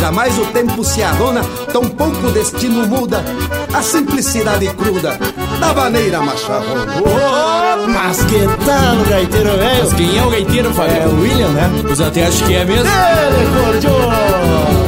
Jamais o tempo se arrona, tão pouco o destino muda a simplicidade cruda da vaneira macharrona. Oh, mas que tal, gaiteiro velho? Mas quem é o gaiteiro, Fábio? É o William, né? Os até acho que é mesmo. Ele, cordiona!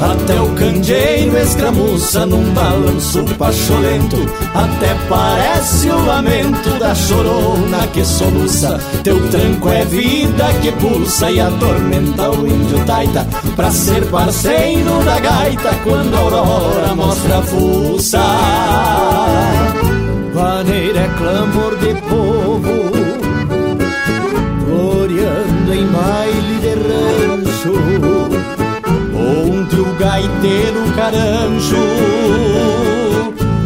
Até o candeeiro escramuça num balanço pacholento Até parece o lamento da chorona que soluça. Teu tranco é vida que pulsa e atormenta o índio taita. Pra ser parceiro da gaita quando a aurora mostra a fuça. Vaneira é clamor de povo Floreando em baile de rancho gaiteiro caranjo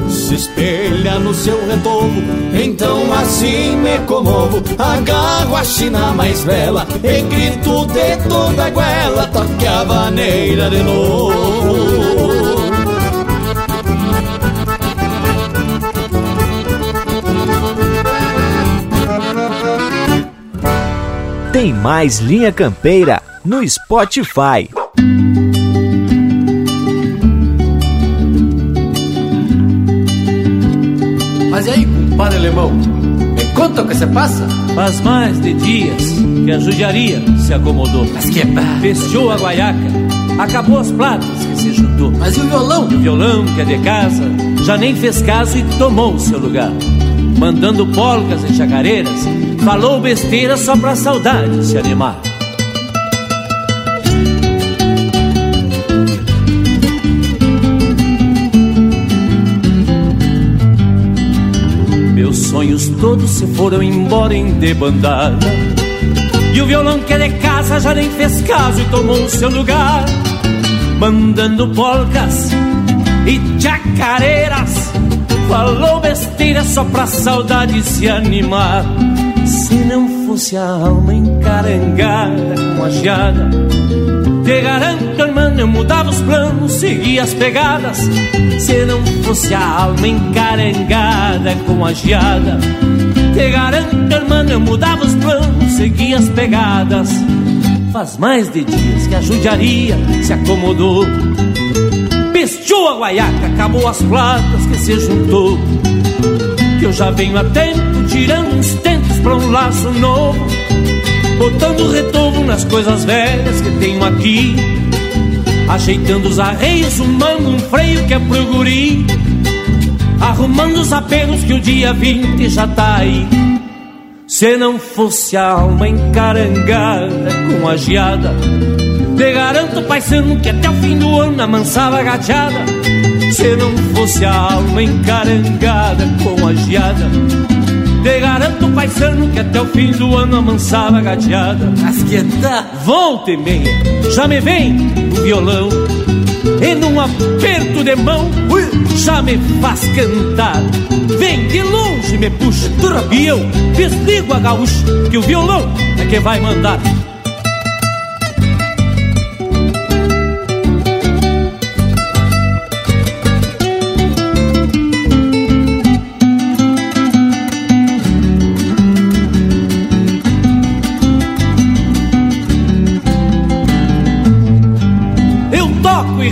se espelha no seu retovo. Então assim me comovo, agarro a china mais bela e grito de toda a goela, toque a vaneira de novo. Tem mais Linha Campeira no Spotify. Mas e aí, compadre alemão? Me conta o que se passa? Faz mais de dias que a judiaria se acomodou. Mas que barra. Fechou a guaiaca, acabou as platas que se juntou. Mas e o violão? E o violão, que é de casa, já nem fez caso e tomou o seu lugar. Mandando polcas e chacareiras, falou besteira só pra saudade se animar. Todos se foram embora em debandada. E o violão que é de casa já nem fez caso e tomou o seu lugar. Mandando polcas e chacareiras. Falou besteira só pra saudade se animar. Se não fosse a alma encarangada com a geada Te garanto, irmão, eu mudava os planos, seguia as pegadas Se não fosse a alma encarangada com a geada Te garanto, irmão, eu mudava os planos, seguia as pegadas. Faz mais de dias que a judiaria se acomodou. Pestou a guaiaca, acabou as platas que se juntou. Que eu já venho a tempo tirando uns tentos pra um laço novo. Botando retovo nas coisas velhas que tenho aqui. Ajeitando os arreios, sumando um freio que é pro guri Arrumando os apelos que o dia 20 já tá aí Se não fosse a alma encarangada com a geada Te garanto, paisano, que até o fim do ano amansava a gateada Se não fosse a alma encarangada com a geada Te garanto, paisano, que até o fim do ano amansava a gateada. Mas que tá? Volta e meia, já me vem o violão. E num aperto de mão, já me faz cantar. Vem de longe, me puxa, e eu desligo a gaúcha, que o violão é que vai mandar.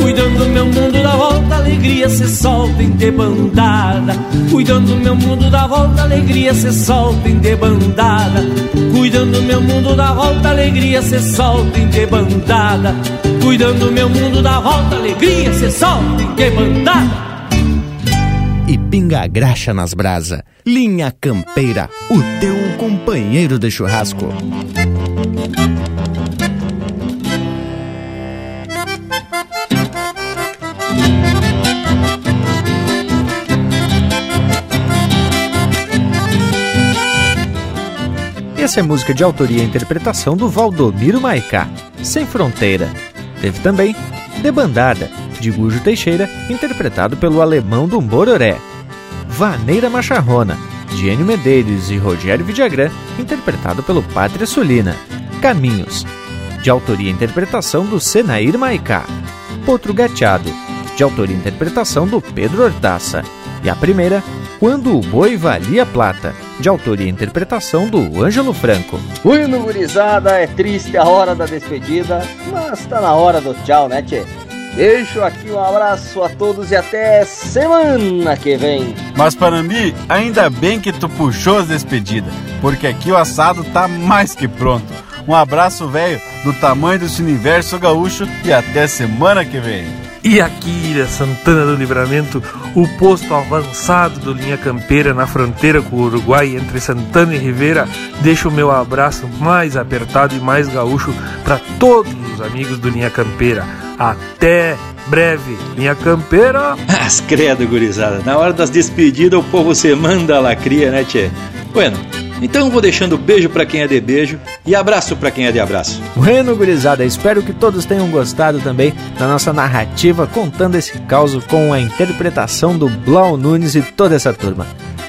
Cuidando do meu mundo da volta, alegria se solta em debandada. Cuidando do meu mundo da volta, alegria se solta em debandada. Cuidando do meu mundo da volta, alegria se solta em debandada. Cuidando do meu mundo da volta, alegria se solta em debandada. E pinga graxa nas brasa. Linha Campeira, o teu companheiro de churrasco. Essa é música de autoria e interpretação do Valdomiro Maicá, Sem Fronteira. Teve também Debandada, de Gujo Teixeira, interpretado pelo alemão do Mororé. Vaneira Macharrona, de Enio Medeiros e Rogério Vidagrã, interpretado pelo Pátria Sulina. Caminhos, de autoria e interpretação do Senair Maicá. Potro Gateado, de autoria e interpretação do Pedro Hortaça. E a primeira, Quando o Boi Valia Plata, de autoria e interpretação do Ângelo Franco. Bueno, gurizada, é triste a hora da despedida, mas tá na hora do tchau, né, tchê? Deixo aqui um abraço a todos e até semana que vem. Mas Panambi, ainda bem que tu puxou as despedidas, porque aqui o assado tá mais que pronto. Um abraço, velho, do tamanho desse universo gaúcho e até semana que vem. E aqui da Santana do Livramento, o posto avançado do Linha Campeira na fronteira com o Uruguai entre Santana e Rivera, deixa o meu abraço mais apertado e mais gaúcho para todos os amigos do Linha Campeira. Até breve, Linha Campeira! As credo, gurizada. Na hora das despedidas, o povo se manda a lacria, né, tchê? Bueno, então vou deixando beijo para quem é de beijo e abraço para quem é de abraço. Bueno, gurizada, espero que todos tenham gostado também da nossa narrativa contando esse caos com a interpretação do Blau Nunes e toda essa turma.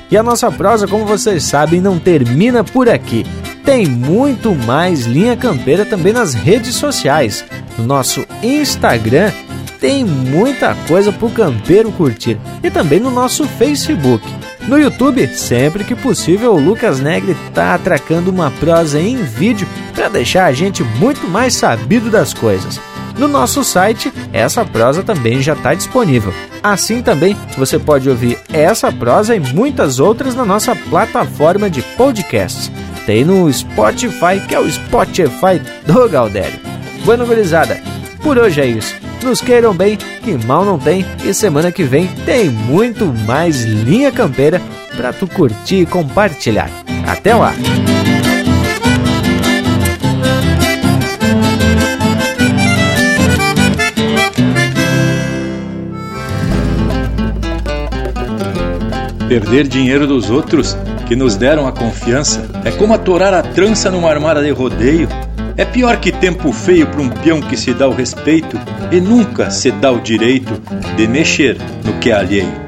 E a nossa prosa, como vocês sabem, não termina por aqui. Tem muito mais linha campeira também nas redes sociais. No nosso Instagram tem muita coisa pro campeiro curtir e também no nosso Facebook. No YouTube, sempre que possível, o Lucas Negri está atracando uma prosa em vídeo para deixar a gente muito mais sabido das coisas. No nosso site, essa prosa também já está disponível. Assim também você pode ouvir essa prosa e muitas outras na nossa plataforma de podcasts. Tem no Spotify, que é o Spotify do Galdério. Bueno, gurizada, por hoje é isso. Nos queiram bem, que mal não tem, e semana que vem tem muito mais linha campeira para tu curtir e compartilhar. Até lá! Perder dinheiro dos outros que nos deram a confiança é como atorar a trança numa armada de rodeio é pior que tempo feio para um peão que se dá o respeito e nunca se dá o direito de mexer no que é alheio.